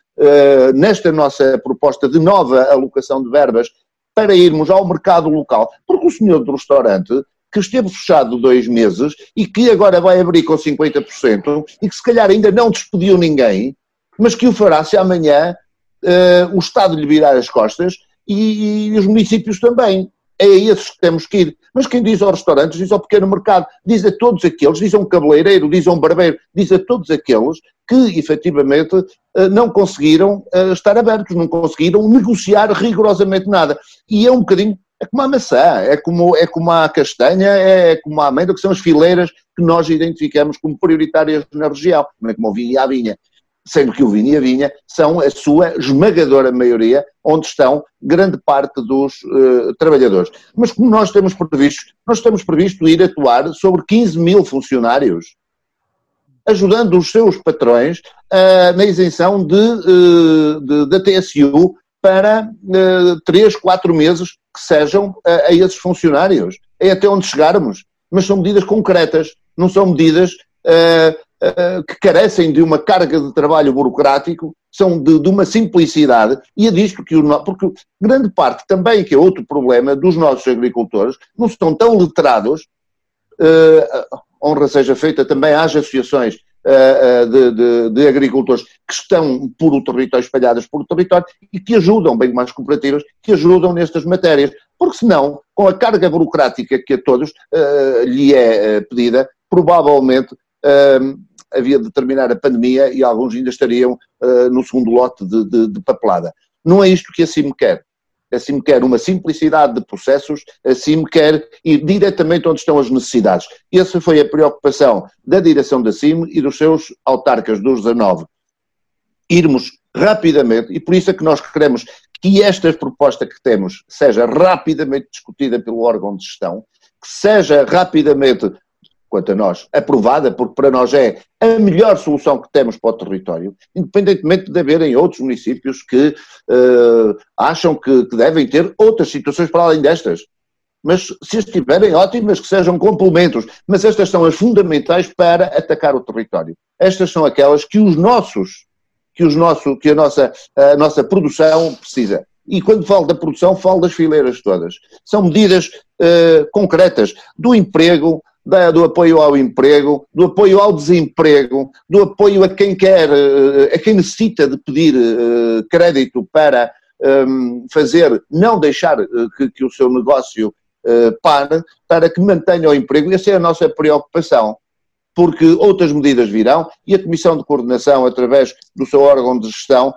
nesta nossa proposta de nova alocação de verbas para irmos ao mercado local, porque o senhor do restaurante que esteve fechado dois meses e que agora vai abrir com 50% e que se calhar ainda não despediu ninguém, mas que o fará se amanhã uh, o Estado lhe virar as costas e, e, os municípios também. É a esses que temos que ir. Mas quem diz aos restaurantes, diz ao pequeno mercado, diz a todos aqueles, diz a um cabeleireiro, diz a um barbeiro, diz a todos aqueles que efetivamente eh, não conseguiram eh, estar abertos, não conseguiram negociar rigorosamente nada. E é um bocadinho é como a maçã, é como, é como a castanha, é como a amêndoa, que são as fileiras que nós identificamos como prioritárias na região, não é como a vinha. Sendo que o vinho e a vinha são a sua esmagadora maioria, onde estão grande parte dos uh, trabalhadores. Mas como nós temos previsto, nós temos previsto ir atuar sobre 15 mil funcionários, ajudando os seus patrões uh, na isenção de, uh, de, da TSU para uh, 3, 4 meses que sejam a, a esses funcionários. É até onde chegarmos. Mas são medidas concretas, não são medidas uh, uh, que carecem de uma carga de trabalho burocrático, são de, de, uma simplicidade, e é disto que o. Porque grande parte também, que é outro problema, dos nossos agricultores, não estão tão letrados, uh, honra seja feita também às associações de, de, de, agricultores que estão por o território, espalhadas por o território e que ajudam, bem mais cooperativas, que ajudam nestas matérias. Porque senão, com a carga burocrática que a todos uh, lhe é pedida, provavelmente havia de terminar a pandemia e alguns ainda estariam no segundo lote de, de, de papelada. Não é isto que a CIM quer assim me quer uma simplicidade de processos, assim me quer ir diretamente onde estão as necessidades. Essa foi a preocupação da direção da CIM e dos seus autarcas dos 19. Irmos rapidamente, e por isso é que nós queremos que esta proposta que temos seja rapidamente discutida pelo órgão de gestão, que seja rapidamente quanto a nós, aprovada, porque para nós é a melhor solução que temos para o território, independentemente de haverem outros municípios que uh, acham que, que, devem ter outras situações para além destas. Mas se estiverem ótimas, que sejam complementos. Mas estas são as fundamentais para atacar o território. Estas são aquelas que os nossos, que, os nosso, que a, nossa, a nossa produção precisa. E quando falo da produção, falo das fileiras todas. São medidas uh, concretas do emprego, da, do apoio ao emprego, do apoio ao desemprego, do apoio a quem quer, eh, a quem necessita de pedir eh, crédito para ehm, fazer, não deixar eh, que, que o seu negócio pare, para que mantenha o emprego. Essa é a nossa preocupação porque outras medidas virão e a Comissão de Coordenação, através do seu órgão de gestão,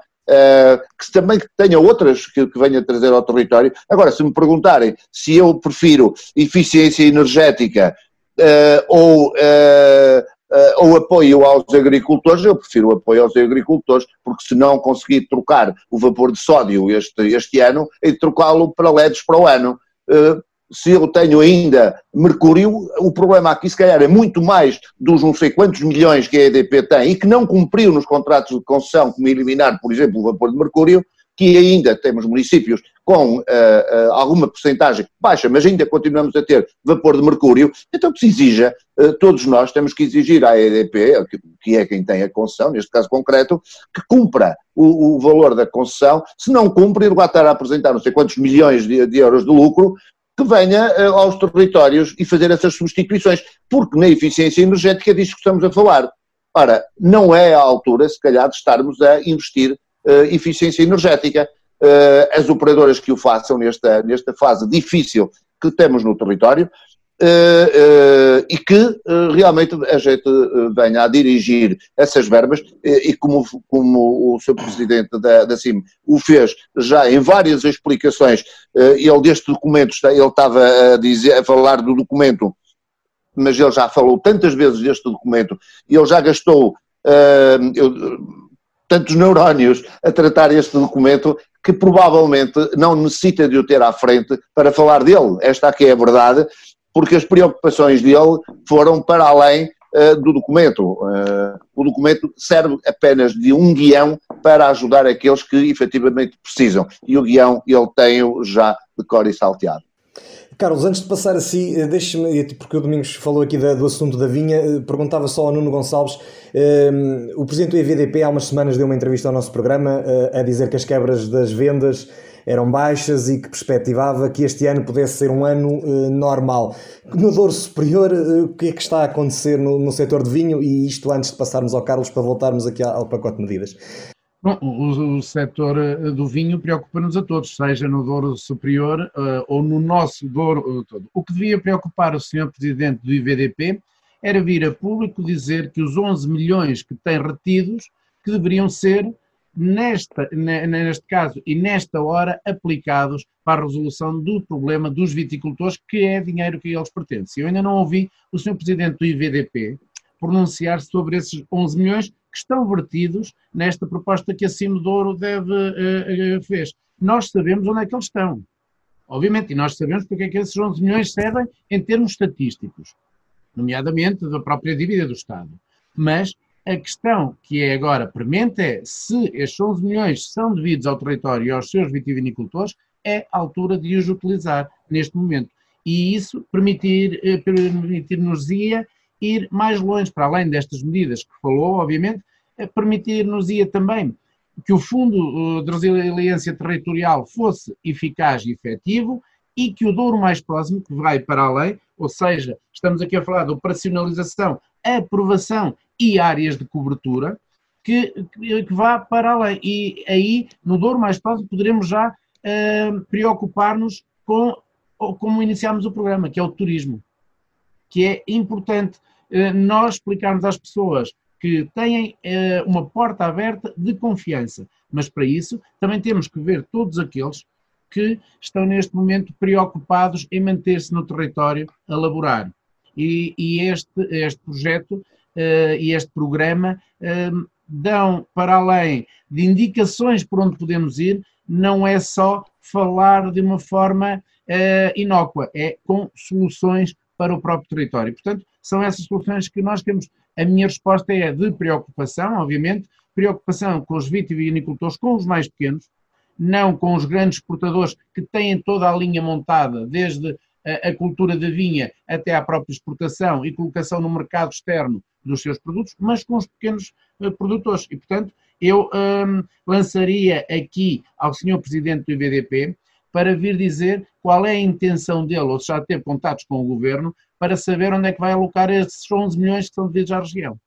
que também tenha outras que, que venha trazer ao território. Agora, se me perguntarem se eu prefiro eficiência energética ou, uh, uh, ou apoio aos agricultores, eu prefiro apoio aos agricultores, porque se não conseguir trocar o vapor de sódio este, este ano, e trocá-lo para LEDs para o ano. se eu tenho ainda mercúrio, o problema aqui se calhar é muito mais dos não sei quantos milhões que a EDP tem e que não cumpriu nos contratos de concessão, como eliminar, por exemplo, o vapor de mercúrio, que ainda temos municípios com uh, uh, alguma porcentagem baixa, mas ainda continuamos a ter vapor de mercúrio, então que se exija, uh, todos nós temos que exigir à EDP, que, que, é quem tem a concessão, neste caso concreto, que cumpra o, o valor da concessão, se não cumpre, ele vai estar a apresentar não sei quantos milhões de, de euros de lucro, que venha aos territórios e fazer essas substituições, porque na eficiência energética é disto que estamos a falar. Ora, não é a altura, se calhar, de estarmos a investir eficiência energética. Uh, as operadoras que o façam nesta, nesta fase difícil que temos no território uh, e que realmente a gente venha a dirigir essas verbas e como, como o seu presidente da, da CIM o fez já em várias explicações, ele deste documento, ele estava a, dizer, a falar do documento mas ele já falou tantas vezes deste documento ele já gastou uh, eu, tantos neurónios a tratar este documento que provavelmente não necessita de o ter à frente para falar dele. Esta aqui é a verdade, porque as preocupações dele foram para além uh, do documento. Uh, o documento serve apenas de um guião para ajudar aqueles que efetivamente precisam. E o guião ele tem-o já de cor e salteado. Carlos, antes de passar assim, eh, deixe-me, porque o Domingos falou aqui do assunto da vinha, perguntava só ao Nuno Gonçalves, o presidente do EVDP há umas semanas deu uma entrevista ao nosso programa a dizer que as quebras das vendas eram baixas e que perspectivava que este ano pudesse ser um ano normal. No Douro Superior, o que é que está a acontecer no, no setor de vinho? E isto antes de passarmos ao Carlos para voltarmos aqui ao, pacote de medidas. Bom, o, o setor eh, do vinho preocupa-nos a todos, seja no Douro Superior uh, ou no nosso Douro todo. O que devia preocupar o senhor Presidente do IVDP era vir a público dizer que os 11 milhões que tem retidos que deveriam ser nesta, neste caso e nesta hora, aplicados para a resolução do problema dos viticultores, que é dinheiro que eles pertencem. Eu ainda não ouvi o Sr. Presidente do IVDP pronunciar-se sobre esses 11 milhões que estão vertidos nesta proposta que a Cimo Douro deve, uh, uh, fez. Nós sabemos onde é que eles estão, obviamente, e nós sabemos porque é que esses 11 milhões servem em termos estatísticos, nomeadamente da própria dívida do Estado. Mas a questão que é agora premente é se estes 11 milhões são devidos ao território e aos seus vitivinicultores, é a altura de os utilizar neste momento. E isso eh, permitir-nos-ia ir mais longe, para além destas medidas que falou, obviamente, eh, permitir-nos-ia também que o Fundo eh, de Resiliência Territorial fosse eficaz e efetivo e que o Douro mais próximo, que vai para além, ou seja, estamos aqui a falar de operacionalização, aprovação e áreas de cobertura que, que, vá para além. E aí, no Douro mais próximo, poderemos já uh, preocupar-nos com como iniciámos o programa, que é o turismo, que é importante nós explicarmos às pessoas que têm uh, uma porta aberta de confiança, mas para isso também temos que ver todos aqueles que estão neste momento preocupados em manter-se no território a laborar. E, e este, este projeto uh, e este programa uh, dão, para além de indicações por onde podemos ir, não é só falar de uma forma uh, inócua, é com soluções para o próprio território. Portanto, são essas soluções que nós temos. A minha resposta é de preocupação, obviamente, preocupação com os vitivinicultores, com os mais pequenos, não com os grandes exportadores que têm toda a linha montada, desde a, a cultura da vinha até à própria exportação e colocação no mercado externo dos seus produtos, mas com os pequenos uh, produtores. E, portanto, eu um, lançaria aqui ao senhor Presidente do IBDP para vir dizer qual é a intenção dele, ou se já teve contatos com o Governo, para saber onde é que vai alocar esses 11 milhões que são devidos à região.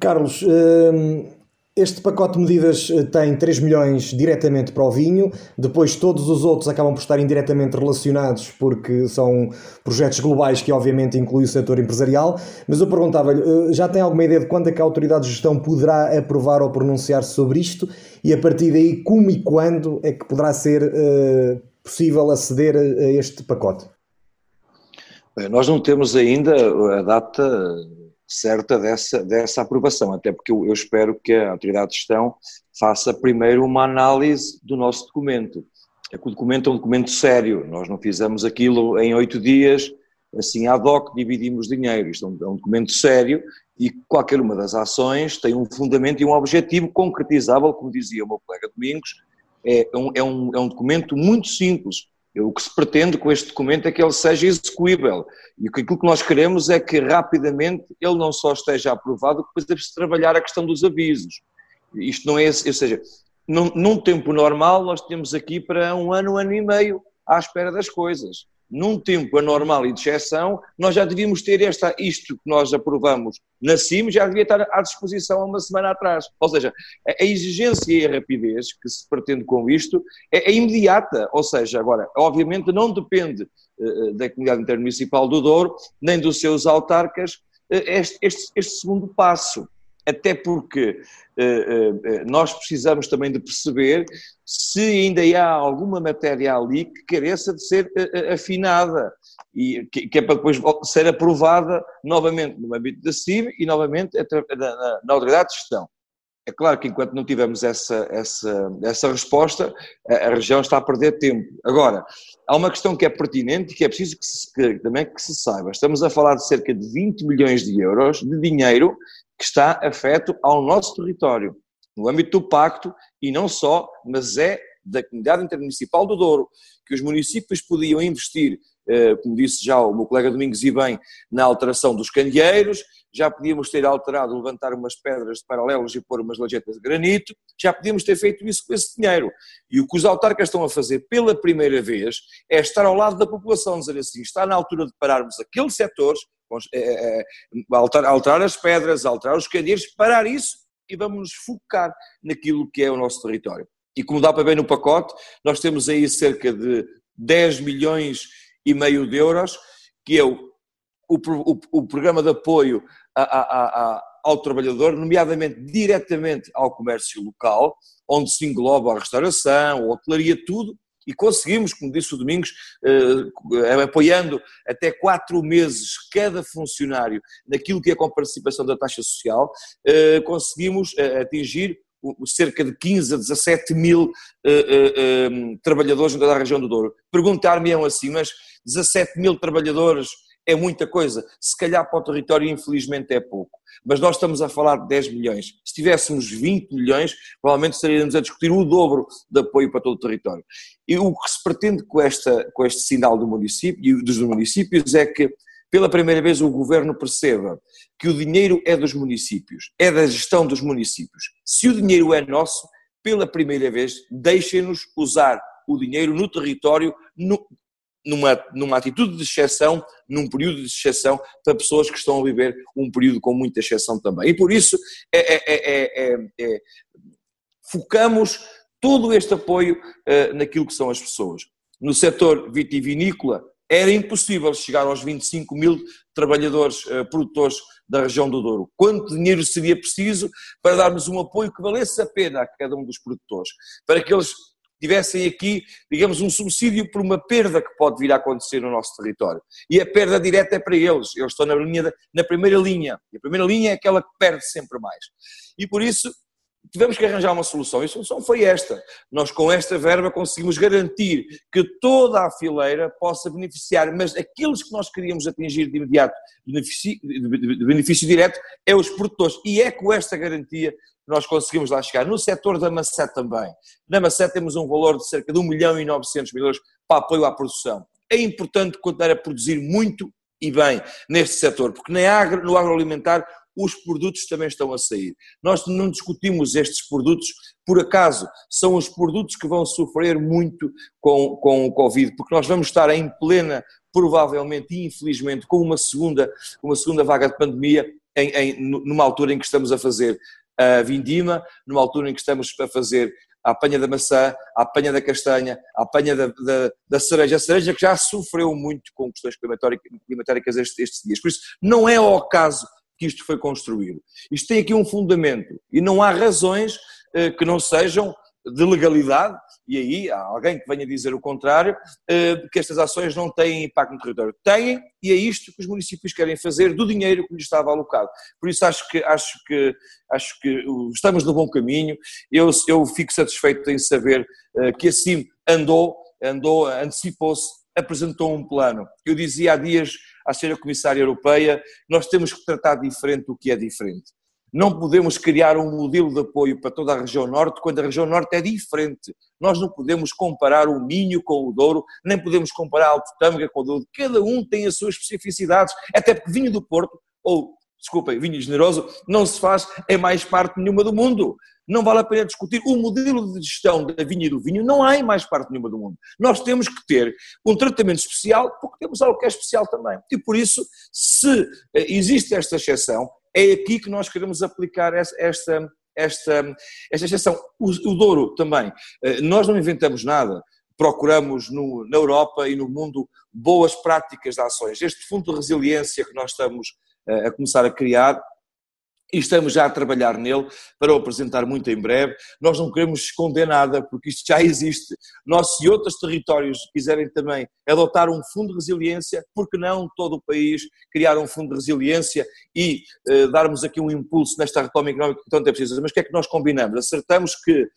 Carlos, hum, este pacote de medidas eh, tem 3 milhões diretamente para o vinho, depois todos os outros acabam por estar indiretamente relacionados porque são projetos globais que obviamente incluem o setor empresarial, mas eu perguntava-lhe, eh, já tem alguma ideia de quando é que a autoridade de gestão poderá aprovar ou pronunciar-se sobre isto e a partir daí como e quando é que poderá ser uh, possível aceder a este pacote? Bem, nós não temos ainda a data certa dessa, dessa aprovação, até porque eu, eu espero que a autoridade de gestão faça primeiro uma análise do nosso documento. É que o documento é um documento sério, nós não fizemos aquilo em oito dias, assim ad hoc dividimos dinheiro, isto é um, é um documento sério e qualquer uma das ações tem um fundamento e um objetivo concretizável, como dizia o meu colega Domingos, é um, é um, é um documento muito simples, o que se pretende com este documento é que ele seja execuível. E aquilo que nós queremos é que rapidamente ele não só esteja aprovado, depois deve-se trabalhar a questão dos avisos. Isto não é, ou seja, num, num tempo normal nós temos aqui para um ano, um ano e meio à espera das coisas num tempo anormal e de exceção, nós já devíamos ter esta, isto que nós aprovamos na CIM, já devia estar à disposição há uma semana atrás. Ou seja, a, exigência e a rapidez que se pretende com isto é, é imediata. Ou seja, agora, obviamente não depende uh, da comunidade intermunicipal do Douro, nem dos seus autarcas, uh, este, este, este segundo passo até porque uh, uh, nós precisamos também de perceber se ainda há alguma matéria ali que careça de ser uh, afinada. e que, que, é para depois ser aprovada novamente no âmbito da CIM e novamente na, na, na autoridade de gestão. É claro que enquanto não tivermos essa, essa, essa resposta, a, a, região está a perder tempo. Agora, há uma questão que é pertinente e que é preciso que, se, que, também que se saiba. Estamos a falar de cerca de 20 milhões de euros de dinheiro que está afeto ao nosso território, no âmbito do pacto, e não só, mas é da Comunidade Intermunicipal do Douro, que os municípios podiam investir, eh, como disse já o meu colega Domingos e bem, na alteração dos candeeiros, já podíamos ter alterado, levantar umas pedras de paralelos e pôr umas lajetas de granito, já podíamos ter feito isso com esse dinheiro. E o que os autarcas estão a fazer pela primeira vez é estar ao lado da população, dizer assim, está na altura de pararmos aqueles setores, é, é, alterar, alterar as pedras, alterar os candeeiros, parar isso e vamos nos focar naquilo que é o nosso território. E como dá para ver no pacote, nós temos aí cerca de 10 milhões e meio de euros, que é o, o, o, o programa de apoio a, a, a, ao trabalhador, nomeadamente diretamente ao comércio local, onde se engloba a restauração, a hotelaria, tudo, e conseguimos, como disse o Domingos, eh, apoiando até quatro meses cada funcionário naquilo que é com a participação da taxa social, eh, conseguimos eh, atingir cerca de 15 a 17 mil trabalhadores da região do Douro. Perguntar-me-ão assim, mas 17 mil trabalhadores é muita coisa. Se calhar para o território, infelizmente, é pouco. Mas nós estamos a falar de 10 milhões. Se tivéssemos 20 milhões, provavelmente estaríamos a discutir o dobro de apoio para todo o território. E o que se pretende com, esta, com este sinal do município, dos municípios é que, pela primeira vez, o governo perceba que o dinheiro é dos municípios, é da gestão dos municípios. Se o dinheiro é nosso, pela primeira vez, deixem-nos usar o dinheiro no território, no, numa, numa atitude de exceção, num período de exceção, para pessoas que estão a viver um período com muita exceção também. E por isso é, é, é, focamos todo este apoio uh, naquilo que são as pessoas. No setor vitivinícola, era impossível chegar aos 25 mil trabalhadores uh, produtores da região do Douro. Quanto dinheiro seria preciso para darmos um apoio que valesse a pena a cada um dos produtores, para que eles tivessem aqui, digamos, um subsídio por uma perda que pode vir a acontecer no nosso território. E a perda direta é para eles, eles estão na, linha, na primeira linha, e a primeira linha é aquela que perde sempre mais. E por isso tivemos que arranjar uma solução, e a solução foi esta. Nós, com esta verba, conseguimos garantir que toda a fileira possa beneficiar, mas aqueles que nós queríamos atingir de imediato benefício, de benefício direto é os produtores. E é com esta garantia nós conseguimos lá chegar. No setor da maçã também. Na maçã temos um valor de cerca de 1 milhão e 900 mil euros para apoio à produção. É importante continuar a produzir muito e bem neste setor, porque no agroalimentar os produtos também estão a sair. Nós não discutimos estes produtos por acaso, são os produtos que vão sofrer muito com, com o Covid, porque nós vamos estar em plena, provavelmente infelizmente, com uma segunda, uma segunda vaga de pandemia, em, em, numa altura em que estamos a fazer a vindima, numa altura em que estamos a fazer a apanha da maçã, a apanha da castanha, a apanha da, da, da cereja, a cereja que já sofreu muito com questões climatéricas estes, estes dias. Por isso, não é ao caso que isto foi construído. Isto tem aqui um fundamento e não há razões eh, que não sejam de legalidade, e aí há alguém que venha dizer o contrário, eh, que estas ações não têm impacto no território. Têm, e é isto que os municípios querem fazer do dinheiro que lhes estava alocado. Por isso acho que, acho que, acho que estamos no bom caminho, eu, eu fico satisfeito em saber eh, que assim andou, andou, antecipou-se apresentou um plano. Eu dizia há dias à senhora Comissária Europeia, nós temos que tratar diferente o que é diferente. Não podemos criar um modelo de apoio para toda a região norte quando a região norte é diferente. Nós não podemos comparar o Minho com o Douro, nem podemos comparar a Alto Tâmega com o Douro. Cada um tem as suas especificidades, até porque vinho do Porto, ou, desculpem, vinho generoso, não se faz em mais parte nenhuma do mundo não vale a pena discutir. O modelo de gestão da vinha e do vinho não há em mais parte nenhuma do mundo. Nós temos que ter um tratamento especial porque temos algo que é especial também. E por isso, se eh, existe esta exceção, é aqui que nós queremos aplicar esta, esta, esta exceção. O, o Douro também. Eh, nós não inventamos nada procuramos no, na Europa e no mundo boas práticas de ações. Este fundo de resiliência que nós estamos uh, a começar a criar e estamos já a trabalhar nele para o apresentar muito em breve. Nós não queremos esconder nada, porque isto já existe. Nós, se outros territórios quiserem também adotar um fundo de resiliência, porque não todo o país criar um fundo de resiliência e eh, darmos aqui um impulso nesta retoma económica que tanto é preciso. Mas o que é que nós combinamos? Acertamos que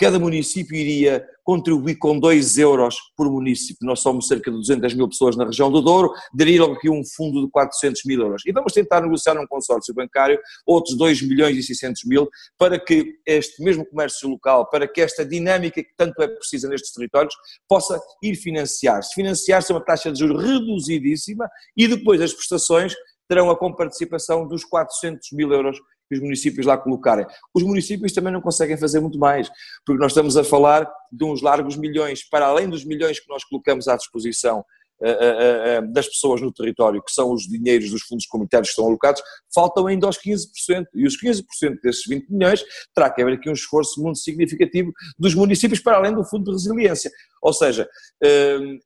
cada município iria contribuir com 2 euros por município. Nós somos cerca de 200 mil pessoas na região do Douro, logo aqui um fundo de 400 mil euros. E vamos tentar negociar num consórcio bancário outros 2 milhões e 600 mil para que este mesmo comércio local, para que esta dinâmica que tanto é precisa nestes territórios, possa ir financiar-se. Financiar-se uma taxa de juros reduzidíssima e depois as prestações terão a comparticipação dos 400 mil euros que os municípios lá colocarem. Os municípios também não conseguem fazer muito mais, porque nós estamos a falar de uns largos milhões, para além dos milhões que nós colocamos à disposição uh, uh, uh, das pessoas no território, que são os dinheiros dos fundos comunitários que estão alocados, faltam ainda os 15%. E os 15% desses 20 milhões terá que haver aqui um esforço muito significativo dos municípios para além do Fundo de Resiliência. Ou seja,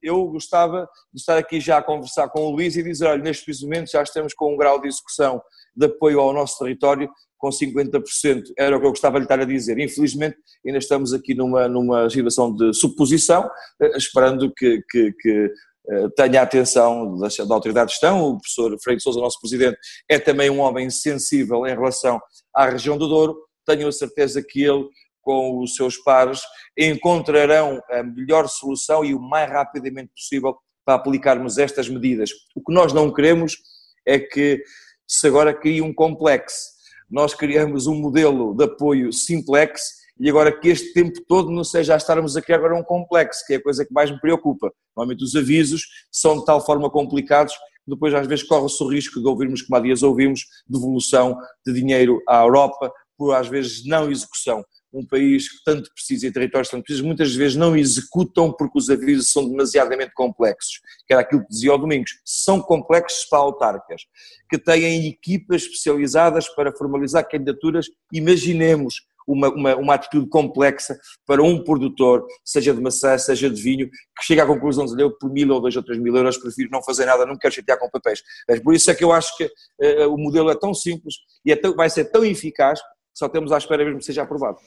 eu gostava de estar aqui já a conversar com o Luís e dizer, olha, neste momento já estamos com um grau de execução de apoio ao nosso território com 50%, era o que eu gostava de estar a dizer. Infelizmente, ainda estamos aqui numa, numa situação de suposição, eh, esperando que, que, que eh, tenha a atenção da, da autoridade de gestão. O professor Freire Souza, nosso presidente, é também um homem sensível em relação à região do Douro. Tenho a certeza que ele, com os seus pares, encontrarão a melhor solução e o mais rapidamente possível para aplicarmos estas medidas. O que nós não queremos é que se agora cria um complexo. Nós criamos um modelo de apoio simplex e agora que este tempo todo não seja a estarmos a criar agora um complexo, que é a coisa que mais me preocupa. Normalmente os avisos são de tal forma complicados que depois às vezes corre-se o risco de ouvirmos, como há dias ouvimos, devolução de dinheiro à Europa por às vezes não execução um país que tanto precisa e territórios que tanto precisam, muitas vezes não executam porque os avisos são demasiadamente complexos, que era aquilo que dizia o Domingos, são complexos para autarcas, que têm equipas especializadas para formalizar candidaturas, imaginemos uma, uma, uma, atitude complexa para um produtor, seja de maçã, seja de vinho, que chega à conclusão de dizer, eu por mil ou dois ou três mil euros prefiro não fazer nada, não quero chatear com papéis. Mas por isso é que eu acho que uh, o modelo é tão simples e é tão, vai ser tão eficaz só temos à espera mesmo que seja aprovado.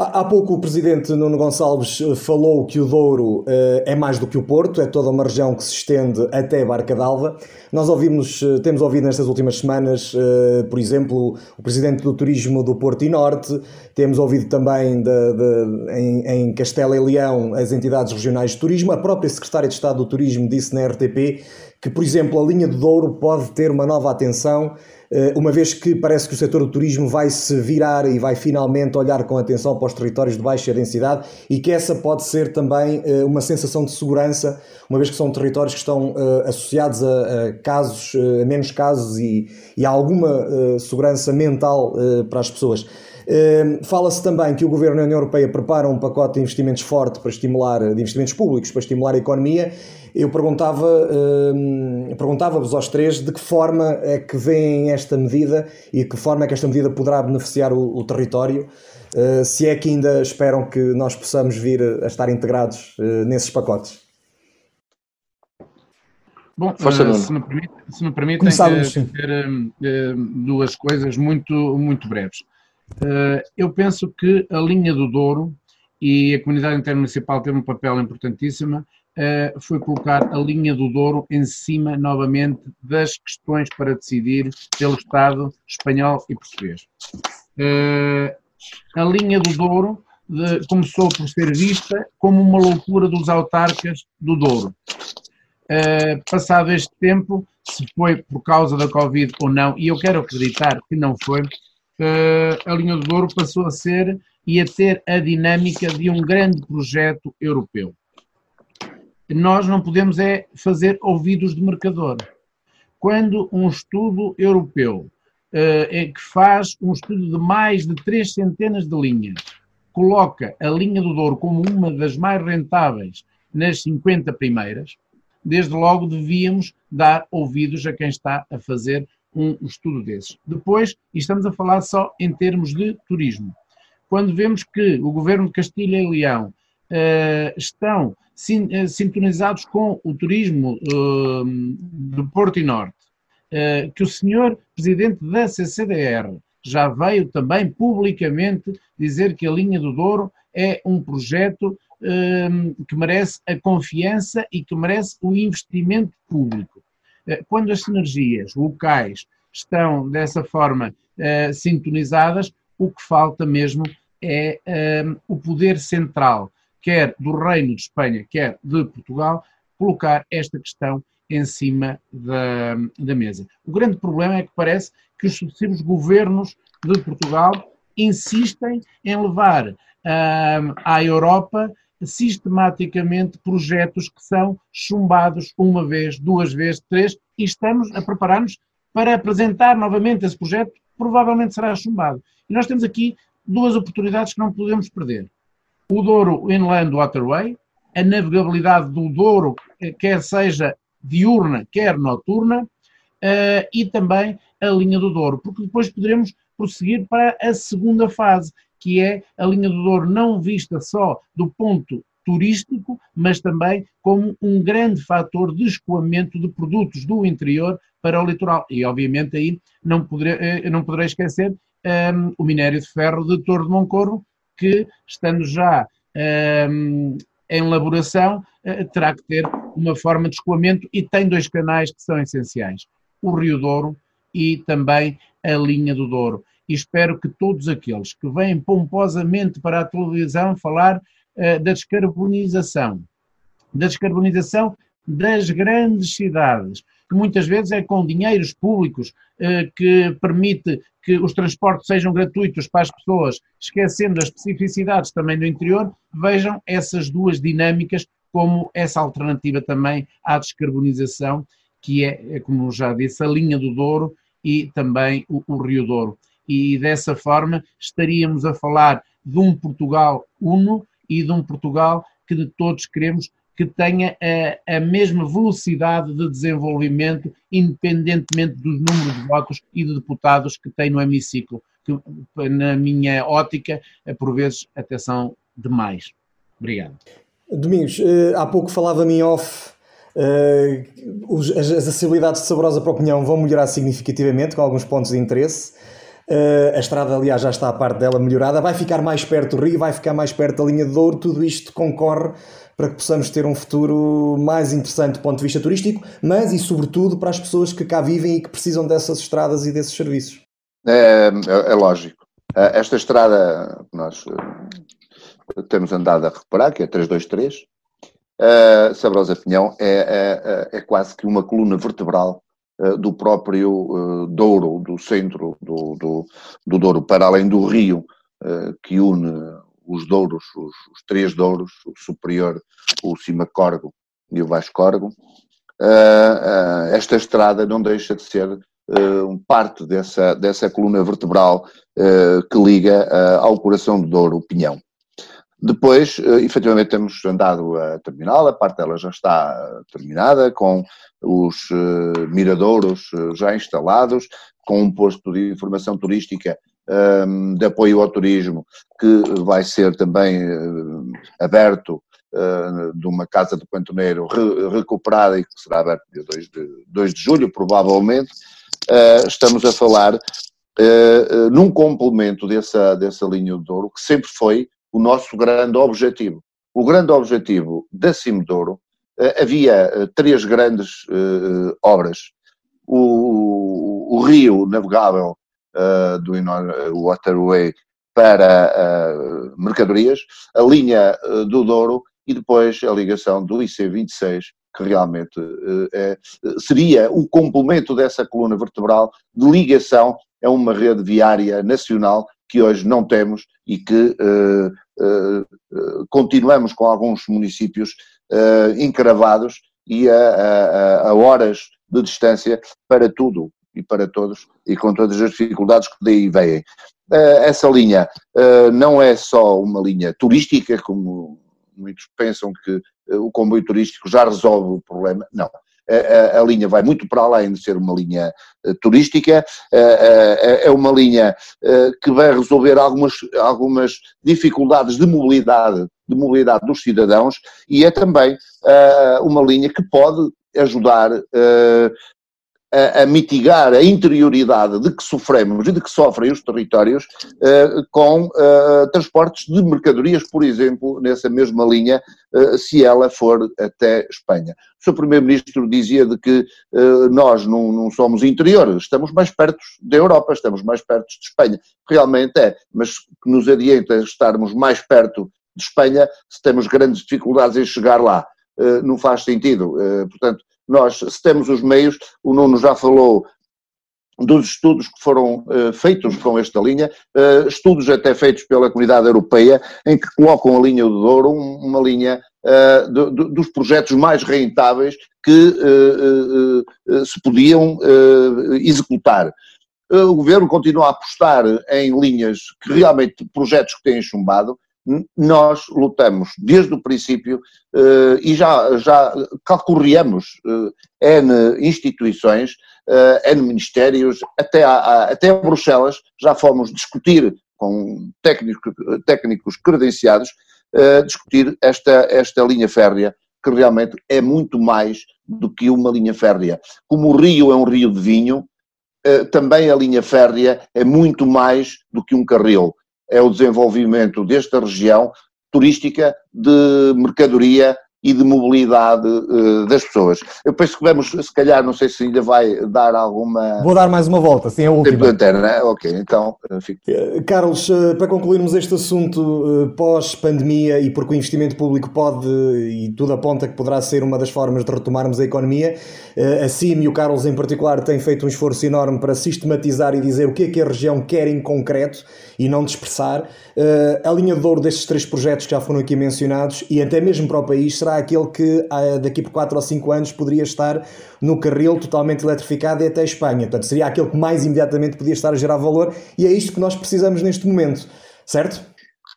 Há pouco o presidente Nuno Gonçalves eh, falou que o Douro eh, é mais do que o Porto, é toda uma região que se estende até Barca d'Alva. Nós ouvimos, eh, temos ouvido nestas últimas semanas, por exemplo, o presidente do Turismo do Porto e Norte, temos ouvido também de, de, em, em Castela e Leão as entidades regionais de turismo, a própria secretária de Estado do Turismo disse na RTP que, por exemplo, a linha do Douro pode ter uma nova atenção uma vez que parece que o setor do turismo vai se virar e vai finalmente olhar com atenção para os territórios de baixa densidade e que essa pode ser também eh, uma sensação de segurança, uma vez que são territórios que estão eh, associados a, casos, a menos casos e, e a alguma segurança mental para as pessoas. Fala-se também que o Governo da União Europeia prepara um pacote de investimentos forte para estimular, de investimentos públicos para estimular a economia eu perguntava, hum, perguntava-vos aos três de que forma é que veem esta medida e de que forma é que esta medida poderá beneficiar o, o território, uh, se é que ainda esperam que nós possamos vir a estar integrados uh, nesses pacotes. Bom, uh, se, me permite, se me permitem dizer duas coisas muito, muito breves. eu penso que a linha do Douro e a comunidade intermunicipal teve um papel importantíssimo uh, foi colocar a linha do Douro em cima novamente das questões para decidir pelo Estado espanhol e português. Uh, a linha do Douro começou por ser vista como uma loucura dos autarcas do Douro. Uh, passado este tempo, se foi por causa da Covid ou não, e eu quero acreditar que não foi, a linha do Douro passou a ser e a ter a dinâmica de um grande projeto europeu nós não podemos é fazer ouvidos de mercador. Quando um estudo europeu é que faz um estudo de mais de três centenas de linhas, coloca a linha do Douro como uma das mais rentáveis nas 50 primeiras, desde logo devíamos dar ouvidos a quem está a fazer um estudo desses. Depois, e estamos a falar só em termos de turismo. Quando vemos que o governo de Castilha e Leão estão eh, sintonizados com o turismo uh, do Porto e Norte, que o senhor presidente da CCDR já veio também publicamente dizer que a linha do Douro é um projeto que merece a confiança e que merece o investimento público. Eh, quando as sinergias locais estão dessa forma sintonizadas, o que falta mesmo é o poder central, quer do Reino de Espanha, quer de Portugal, colocar esta questão em cima da, da mesa. O grande problema é que parece que os sucessivos governos de Portugal insistem em levar uh, à Europa sistematicamente projetos que são chumbados uma vez, duas vezes, três, e estamos a preparar-nos para apresentar novamente esse projeto, provavelmente será chumbado. E nós temos aqui duas oportunidades que não podemos perder. O Douro Inland Waterway, a navegabilidade do Douro, quer seja diurna, quer noturna, uh, e também a linha do Douro, porque depois poderemos prosseguir para a segunda fase, que é a linha do Douro não vista só do ponto turístico, mas também como um grande fator de escoamento de produtos do interior para o litoral. E, obviamente, aí não poderei, eh, não poderei esquecer um, ehm, o minério de ferro de Torre de Moncorvo, que, estando já um, ehm, em elaboração, uh, terá que ter uma forma de escoamento e tem dois canais que são essenciais: o Rio Douro e também a linha do Douro. E espero que todos aqueles que vêm pomposamente para a televisão falar uh, da descarbonização, da descarbonização das grandes cidades, que muitas vezes é com dinheiros públicos uh, que permite que os transportes sejam gratuitos para as pessoas, esquecendo as especificidades também do interior, vejam essas duas dinâmicas como essa alternativa também à descarbonização, que é, é como já disse, a linha do Douro e também o, o Rio Douro. E dessa forma estaríamos a falar de um Portugal uno e de um Portugal que todos queremos que tenha a, a, mesma velocidade de desenvolvimento, independentemente dos números de votos e de deputados que tem no hemiciclo, que, na minha ótica, por vezes, até são demais. Obrigado. Domingos, eh, há pouco falava-me em off Uh, as, as acessibilidades de Saborosa para a Opinião vão melhorar significativamente, com alguns pontos de interesse. Uh, a estrada, aliás, já está a parte dela melhorada. Vai ficar mais perto do Rio, vai ficar mais perto da linha de Douro. Tudo isto concorre para que possamos ter um futuro mais interessante do ponto de vista turístico, mas e sobretudo para as pessoas que cá vivem e que precisam dessas estradas e desses serviços. É, é, é lógico. Esta estrada que nós temos andado a recuperar, que é 323, uh, Sabrosa Pinhão é, é, é, é, quase que uma coluna vertebral do próprio uh, Douro, do centro do, do, do, Douro, para além do rio uh, que une os Douros, os, os, três Douros, o Superior, o Cima-Corgo e o Baixo-Corgo. esta estrada não deixa de ser parte dessa, dessa coluna vertebral que liga ao coração do Douro, o Pinhão. Depois, uh, efetivamente, temos andado a terminá-la, a parte dela já está terminada, com os uh, miradouros já instalados, com um posto de informação turística ehm, de apoio ao turismo, que vai ser também aberto de uma casa do Pantoneiro re recuperada e que será aberto dia 2 de, 2 de julho, provavelmente. estamos a falar num complemento dessa, dessa linha de ouro, que sempre foi o nosso grande objetivo. O grande objetivo da Cimedouro, eh, havia eh, três grandes uh, obras. O, o, rio navegável do Waterway para mercadorias, a linha do Douro e depois a ligação do IC26, que realmente é, seria o complemento dessa coluna vertebral de ligação a uma rede viária nacional que hoje não temos e que uh, uh, continuamos com alguns municípios encravados e a, a, a, horas de distância para tudo e para todos e com todas as dificuldades que daí vêm. essa linha não é só uma linha turística, como muitos pensam que o comboio turístico já resolve o problema. Não a, a, linha vai muito para além de ser uma linha uh, turística, uh, é uma linha que vai resolver algumas, algumas dificuldades de mobilidade, de mobilidade dos cidadãos e é também uma linha que pode ajudar a, a, mitigar a interioridade de que sofremos e de que sofrem os territórios uh, com uh, transportes de mercadorias, por exemplo, nessa mesma linha, uh, se ela for até Espanha. O Sr. Primeiro-Ministro dizia de que nós não, não, somos interior, estamos mais perto da Europa, estamos mais perto de Espanha. Realmente é, mas que nos adianta estarmos mais perto de Espanha se temos grandes dificuldades em chegar lá. não faz sentido. portanto, nós, se temos os meios, o Nuno já falou dos estudos que foram uh, feitos com esta linha, uh, estudos até feitos pela comunidade europeia, em que colocam a linha do Douro uma linha uh, de, de, dos projetos mais rentáveis que se podiam executar. O governo continua a apostar em linhas que realmente, projetos que têm chumbado, nós lutamos desde o princípio uh, e já, já calcorreamos uh, N instituições, uh, N ministérios, até a, a, até Bruxelas, já fomos discutir com técnicos, técnicos credenciados, uh, discutir esta, esta linha férrea, que realmente é muito mais do que uma linha férrea. Como o rio é um rio de vinho, também a linha férrea é muito mais do que um carril é o desenvolvimento desta região turística de mercadoria e de mobilidade uh, das pessoas. Eu penso que vamos, se calhar, não sei se ainda vai dar alguma. Vou dar mais uma volta, sim, é a última. Tempo de antena, né? Ok, então eh, fico. Eh, Carlos, para concluirmos este assunto pós-pandemia e porque o investimento público pode e tudo aponta que poderá ser uma das formas de retomarmos a economia, a CIM e o Carlos em particular têm feito um esforço enorme para sistematizar e dizer o que é que a região quer em concreto e não dispersar. A linha de ouro destes três projetos que já foram aqui mencionados e até mesmo para o país será aquele que ah, daqui por 4 ou 5 anos poderia estar no carril totalmente eletrificado e até Espanha. Portanto, seria aquele que mais imediatamente podia estar a gerar valor e é isto que nós precisamos neste momento, certo?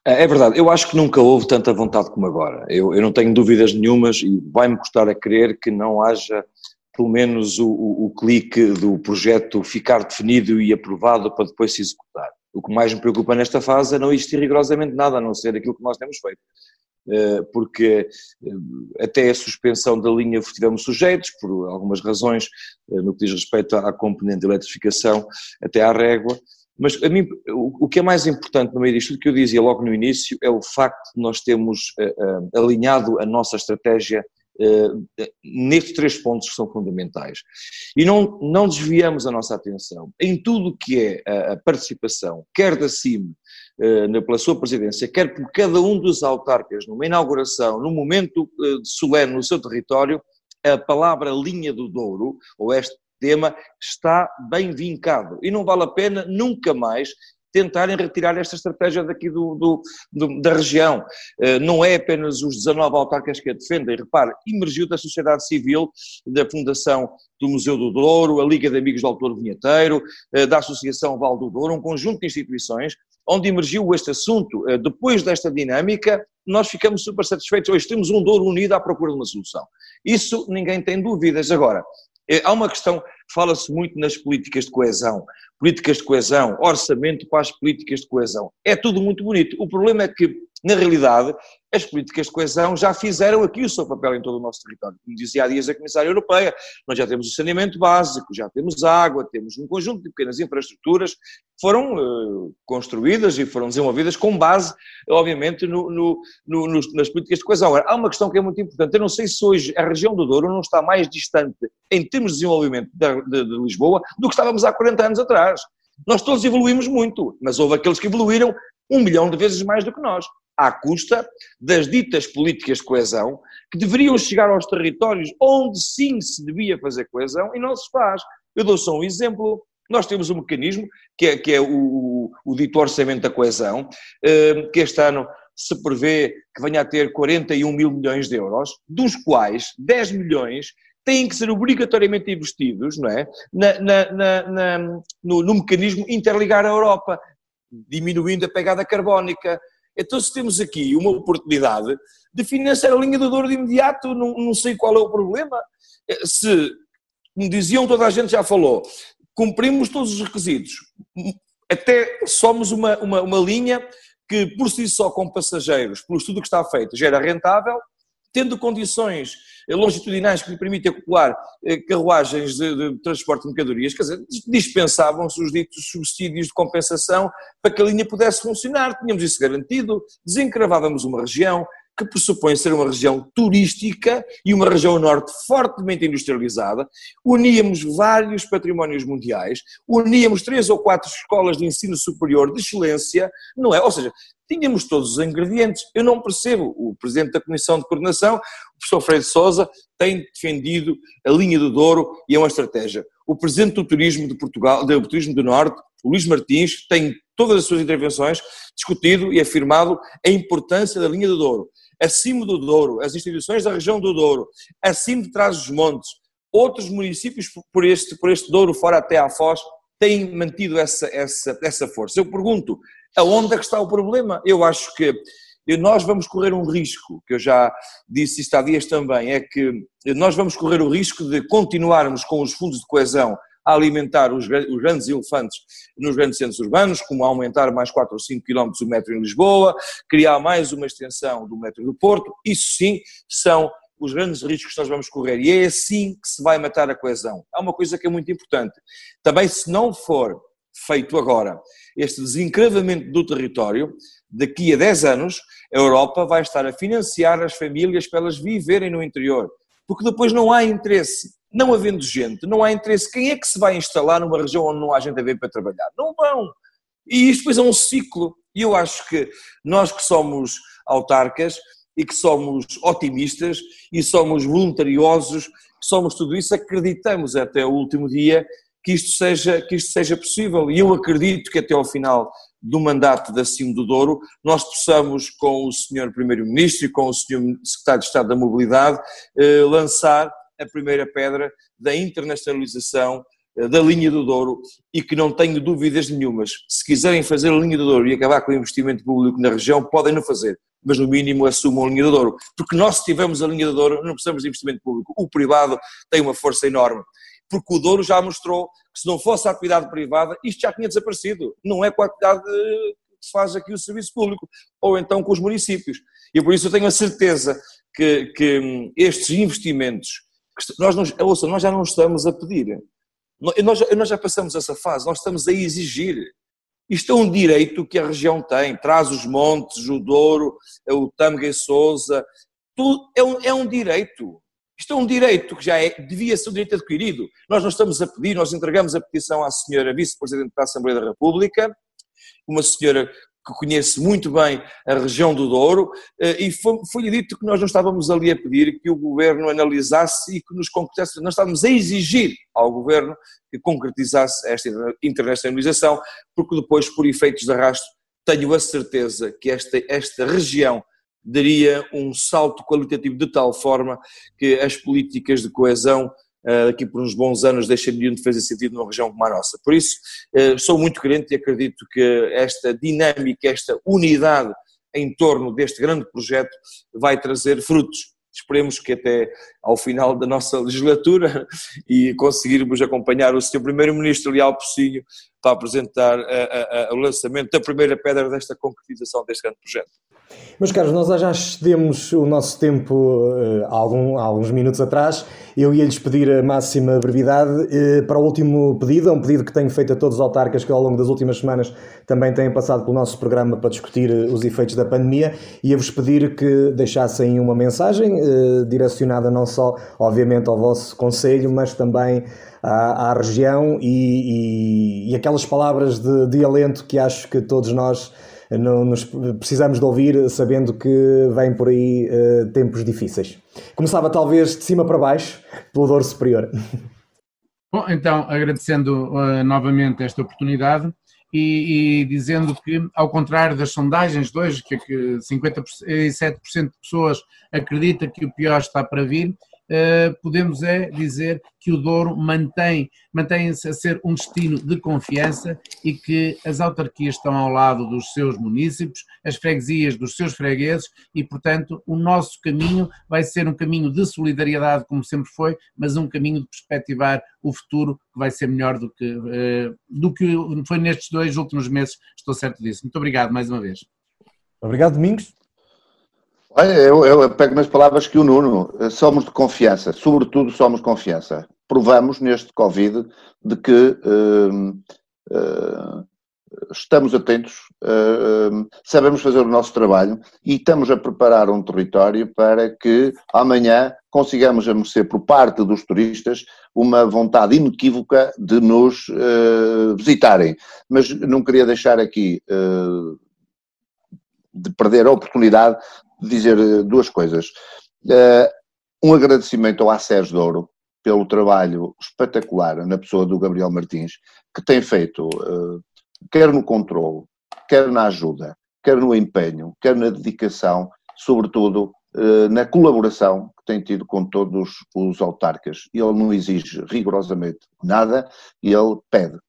É, é verdade, eu acho que nunca houve tanta vontade como agora. Eu, eu não tenho dúvidas nenhumas e vai-me custar a crer que não haja pelo menos o, o, o, clique do projeto ficar definido e aprovado para depois se executar. O que mais me preocupa nesta fase é não existir rigorosamente nada, a não ser aquilo que nós temos feito. Eh, porque eh, até a suspensão da linha estivemos sujeitos, por algumas razões, eh, no que diz respeito à componente de eletrificação, até à régua, mas a mim, o que é mais importante no meio disto, que eu dizia logo no início, é o facto de nós termos alinhado a nossa estratégia nestes três pontos que são fundamentais. E não, não desviamos a nossa atenção em tudo o que é a participação, quer da CIM, pela sua presidência, quer por cada um dos autarcas, numa inauguração, num momento eh, solene no seu território, a palavra linha do Douro, ou este tema, está bem vincado. E não vale a pena nunca mais tentarem retirar esta estratégia daqui do, do, do, da região. Uh, não é apenas os 19 autarcas que a defendem, repare, emergiu da sociedade civil, da Fundação do Museu do Douro, a Liga de Amigos do Autor Vinheteiro, uh, da Associação Val do Douro, um conjunto de instituições onde emergiu este assunto. Uh, depois desta dinâmica, nós ficamos super satisfeitos. Hoje temos um Douro unido à procura de uma solução. Isso ninguém tem dúvidas. Agora, há uma questão, fala-se muito nas políticas de coesão políticas de coesão, orçamento para as políticas de coesão. É tudo muito bonito. O problema é que, na realidade, as políticas de coesão já fizeram aqui o seu papel em todo o nosso território. Como dizia há dias a Comissária Europeia, nós já temos o saneamento básico, já temos água, temos um conjunto de pequenas infraestruturas que foram uh, construídas e foram desenvolvidas com base, obviamente, no, no, no, nas políticas de coesão. Agora, há uma questão que é muito importante. Eu não sei se hoje a região do Douro não está mais distante em termos de desenvolvimento de, de, de Lisboa do que estávamos há 40 anos atrás. Nós todos evoluímos muito, mas houve aqueles que evoluíram um milhão de vezes mais do que nós à custa das ditas políticas de coesão, que deveriam chegar aos territórios onde sim se devia fazer coesão e não se faz. Eu dou só um exemplo. Nós temos um mecanismo, que é, que é o, o, dito orçamento da coesão, eh, que este ano se prevê que venha a ter 41 mil milhões de euros, dos quais 10 milhões têm que ser obrigatoriamente investidos não é? Na, na, na, no, no mecanismo interligar a Europa, diminuindo a pegada carbónica, então, se temos aqui uma oportunidade de financiar a linha do Douro de imediato, não, não sei qual é o problema. Eh, se, como diziam, toda a gente já falou, cumprimos todos os requisitos, até somos uma, uma, uma linha que, por si só, com passageiros, pelo estudo que está feito, gera rentável, tendo condições longitudinais que lhe permitem acumular eh, carruagens de, de, transporte de mercadorias, quer dizer, dispensavam-se os ditos subsídios de compensação para que a linha pudesse funcionar, tínhamos isso garantido, desencravávamos uma região, que pressupõe ser uma região turística e uma região norte fortemente industrializada, uníamos vários patrimónios mundiais, uníamos três ou quatro escolas de ensino superior de excelência, não é? Ou seja, tínhamos todos os ingredientes. Eu não percebo, o Presidente da Comissão de Coordenação, o professor Freire Sousa, tem defendido a linha do Douro e é uma estratégia. O Presidente do Turismo de Portugal, do Turismo do Norte, o Luís Martins, tem todas as suas intervenções discutido e afirmado a importância da linha do Douro acima do Douro, as instituições da região do Douro, acima de trás dos montes, outros municípios por este, por este Douro, fora até à Foz, têm mantido essa, essa, essa força. Eu pergunto, aonde é que está o problema? Eu acho que nós vamos correr um risco, que eu já disse isto há dias também, é que nós vamos correr o risco de continuarmos com os fundos de coesão a alimentar os, os, grandes elefantes nos grandes centros urbanos, como aumentar mais 4 ou 5 km o metro em Lisboa, criar mais uma extensão do metro do Porto, isso sim são os grandes riscos que nós vamos correr e é assim que se vai matar a coesão. Há uma coisa que é muito importante, também se não for feito agora este desencravamento do território, daqui a 10 anos a Europa vai estar a financiar as famílias para elas viverem no interior, porque depois não há interesse não havendo gente, não há interesse. Quem é que se vai instalar numa região onde não há gente a ver para trabalhar? Não vão. E isto depois é um ciclo. E eu acho que nós que somos autarcas e que somos otimistas e somos voluntariosos, somos tudo isso, acreditamos até o último dia que isto seja, que isto seja possível. E eu acredito que até ao final do mandato da CIM do Douro, nós possamos, com o Sr. Primeiro-Ministro e com o Sr. Secretário de Estado da Mobilidade, eh, lançar a primeira pedra da internacionalização eh, da linha do Douro e que não tenho dúvidas nenhumas. Se quiserem fazer a linha do Douro e acabar com o investimento público na região, podem não fazer, mas no mínimo assumam a linha do Douro. Porque nós, se tivermos a linha do Douro, não precisamos de investimento público. O privado tem uma força enorme. Porque o Douro já mostrou que se não fosse a atividade privada, isto já tinha desaparecido. Não é com a atividade que se faz aqui o serviço público, ou então com os municípios. E por isso eu tenho a certeza que, que hum, estes investimentos nós, não, ouça, nós já não estamos a pedir. Nós, nós já passamos essa fase, nós estamos a exigir. Isto é um direito que a região tem, traz os montes, o Douro, o Tâmega e Souza, tudo é um, é um direito. Isto é um direito que já é, devia ser um direito adquirido. Nós não estamos a pedir, nós entregamos a petição à senhora Vice-Presidente da Assembleia da República, uma senhora que conhece muito bem a região do Douro, eh, e foi-lhe dito que nós não estávamos ali a pedir que o governo analisasse e que nos concretizasse, nós estávamos a exigir ao governo que concretizasse esta internacionalização, porque depois, por efeitos de arrasto, tenho a certeza que esta, esta região daria um salto qualitativo de tal forma que as políticas de coesão eh, daqui por uns bons anos deixariam de fazer sentido numa região como a nossa. Por isso, eh, sou muito crente e acredito que esta dinâmica, esta unidade em torno deste grande projeto vai trazer frutos. Esperemos que até ao final da nossa legislatura e conseguirmos acompanhar o Sr. Primeiro-Ministro Leal Pocinho para apresentar a, a, o lançamento da primeira pedra desta concretização deste grande projeto. Meus caros, nós já excedemos o nosso tempo uh, há, algum, alguns minutos atrás. Eu ia-lhes pedir a máxima brevidade uh, para o último pedido, é um pedido que tenho feito a todos os autarcas que ao longo das últimas semanas também têm passado pelo nosso programa para discutir uh, os efeitos da pandemia. Ia-vos pedir que deixassem uma mensagem direcionada não só, obviamente, ao vosso Conselho, mas também à, à região e, e, e, aquelas palavras de, de alento que acho que todos nós não nos precisamos de ouvir sabendo que vêm por aí uh, tempos difíceis. Começava talvez de cima para baixo, pelo Douro Superior. Bom, então, agradecendo uh, novamente esta oportunidade e, e, dizendo que, ao contrário das sondagens de hoje, que, que 57% de pessoas acredita que o pior está para vir, eh, podemos é dizer que o Douro mantém, mantém-se a ser um destino de confiança e que as autarquias estão ao lado dos seus municípios, as freguesias dos seus fregueses e, portanto, o nosso caminho vai ser um caminho de solidariedade, como sempre foi, mas um caminho de perspectivar o futuro que vai ser melhor do que, uh, do que foi nestes dois últimos meses, estou certo disso. Muito obrigado mais uma vez. Obrigado, Domingos. Olha, eu, eu pego nas palavras que o Nuno, somos de confiança, sobretudo somos confiança. Provamos neste Covid de que uh, uh, estamos atentos, uh, sabemos fazer o nosso trabalho e estamos a preparar um território para que amanhã consigamos amolecer por parte dos turistas uma vontade inequívoca de nos visitarem. Mas não queria deixar aqui de perder a oportunidade dizer eh, duas coisas. Eh, um agradecimento ao Aceres Douro pelo trabalho espetacular na pessoa do Gabriel Martins, que tem feito, eh, quer no controle, quer na ajuda, quer no empenho, quer na dedicação, sobretudo na colaboração que tem tido com todos os autarcas. Ele não exige rigorosamente nada, ele pede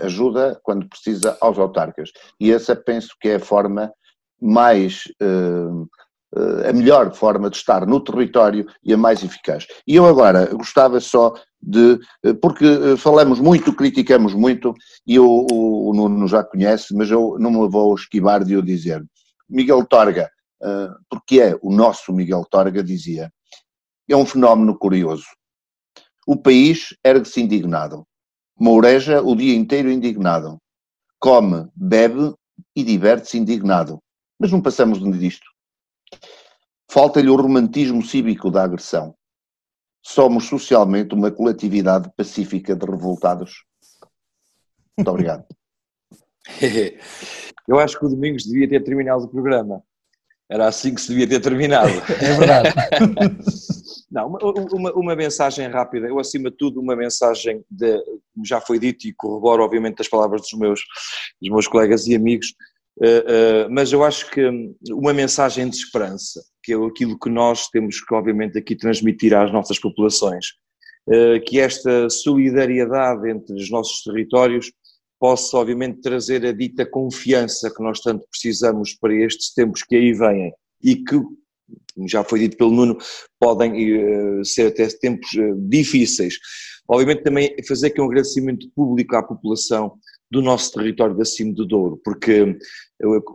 ajuda quando precisa aos autarcas. E essa penso que é a forma mais a melhor forma de estar no território e a mais eficaz. E eu agora gostava só de, porque eh, falamos muito, criticamos muito, e o, o, Nuno já conhece, mas eu não me vou esquivar de o dizer. Miguel Torga, eh, porque é o nosso Miguel Torga, dizia, é um fenómeno curioso. O país ergue-se indignado. Moureja o dia inteiro indignado. Come, bebe e diverte-se indignado. Mas não passamos disto. Falta-lhe o romantismo cívico da agressão. Somos socialmente uma coletividade pacífica de revoltados. Muito obrigado. Eu acho que o Domingos devia ter terminado o programa. Era assim que se devia ter terminado. É verdade. Não, uma, uma, uma, mensagem rápida. Eu, acima de tudo, uma mensagem, de, como já foi dito e corroboro, obviamente, as palavras dos meus, dos meus colegas e amigos, eh, eh, mas eu acho que uma mensagem de esperança, que é aquilo que nós temos que, obviamente, aqui transmitir às nossas populações, eh, que esta solidariedade entre os nossos territórios possa, obviamente, trazer a dita confiança que nós tanto precisamos para estes tempos que aí vêm e que, como já foi dito pelo Nuno, podem ser até tempos difíceis. Obviamente, também fazer aqui um agradecimento público à população do nosso território da Cime do Douro, porque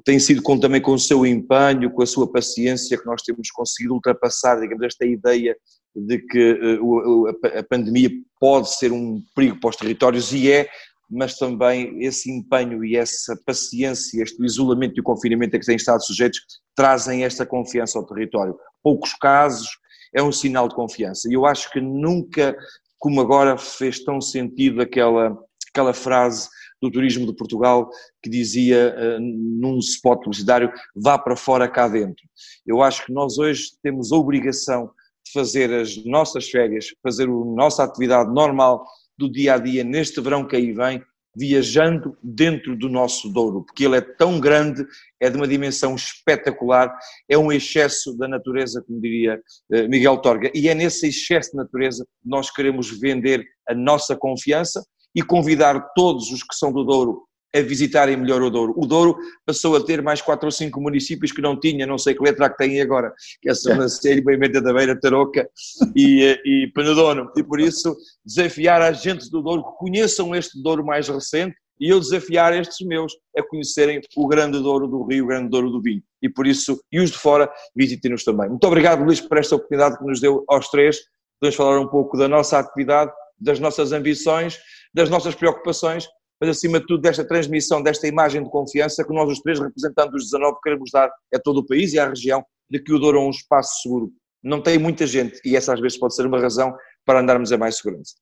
tem sido com, também com o seu empenho, com a sua paciência que nós temos conseguido ultrapassar, digamos, esta ideia de que uh, a pandemia pode ser um perigo para os territórios e é, mas também esse empenho e essa paciência, este isolamento e o confinamento a que têm estado sujeitos, trazem esta confiança ao território. Poucos casos é um sinal de confiança. E eu acho que nunca, como agora, fez tão sentido aquela, aquela frase do turismo de Portugal que dizia uh, num spot publicitário vá para fora cá dentro. Eu acho que nós hoje temos a obrigação de fazer as nossas férias, fazer a nossa atividade normal do dia a dia neste verão que aí vem, viajando dentro do nosso Douro, porque ele é tão grande, é de uma dimensão espetacular, é um excesso da natureza, como diria eh, Miguel Torga, e é nesse excesso de natureza que nós queremos vender a nossa confiança e convidar todos os que são do Douro a visitarem melhor o Douro. O Douro passou a ter mais quatro ou cinco municípios que não tinha, não sei que letra que tem agora, que é Sobrancelha, Boimenta da Beira, Tarouca e, eh, e Penedono. E por isso desafiar a gente do Douro que conheçam este Douro mais recente e eu desafiar estes meus a conhecerem o grande Douro do Rio, o grande Douro do Vinho. E por isso, e os de fora, visitem-nos também. Muito obrigado, Luís, por esta oportunidade que nos deu aos três. Podemos falar um pouco da nossa atividade, das nossas ambições das nossas preocupações, mas acima de tudo desta transmissão, desta imagem de confiança que nós os três, representando os 19, queremos dar a todo o país e à região de que o Douro é um espaço seguro. Não tem muita gente e essa às vezes pode ser uma razão para andarmos a mais segurança.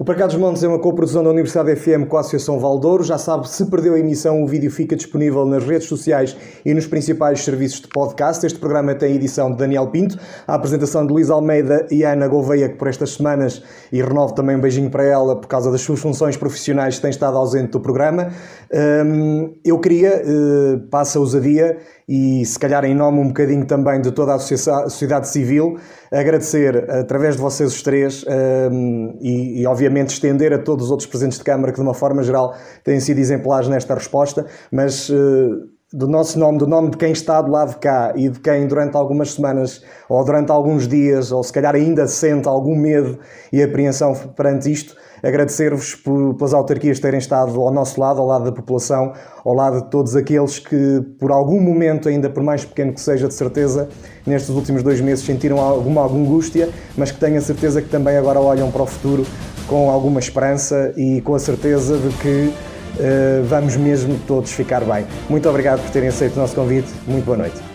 O Para dos Montes é uma coprodução da Universidade FM com a Associação Valdouro. Já sabe, se perdeu a emissão, o vídeo fica disponível nas redes sociais e nos principais serviços de podcast. Este programa tem edição de Daniel Pinto, a apresentação de Luís Almeida e Ana Gouveia, que por estas semanas, e renovo também um beijinho para ela, por causa das suas funções profissionais, tem estado ausente do programa. Hum, eu queria, eh, passa a ousadia, e se calhar em nome um bocadinho também de toda a sociedade civil, agradecer através de vocês os três um, e, e, obviamente estender a todos os outros presentes de Câmara que de uma forma geral têm sido exemplares nesta resposta, mas uh, do nosso nome, do nome de quem está do lado de cá e de quem durante algumas semanas ou durante alguns dias, ou se calhar ainda sente algum medo e apreensão perante isto, agradecer-vos pelas autarquias terem estado ao nosso lado, ao lado da população, ao lado de todos aqueles que, por algum momento, ainda por mais pequeno que seja, de certeza, nestes últimos dois meses sentiram alguma angústia, mas que tenho a certeza que também agora olham para o futuro com alguma esperança e com a certeza de que uh, vamos mesmo todos ficar bem. Muito obrigado por terem aceito o nosso convite. Muito boa noite.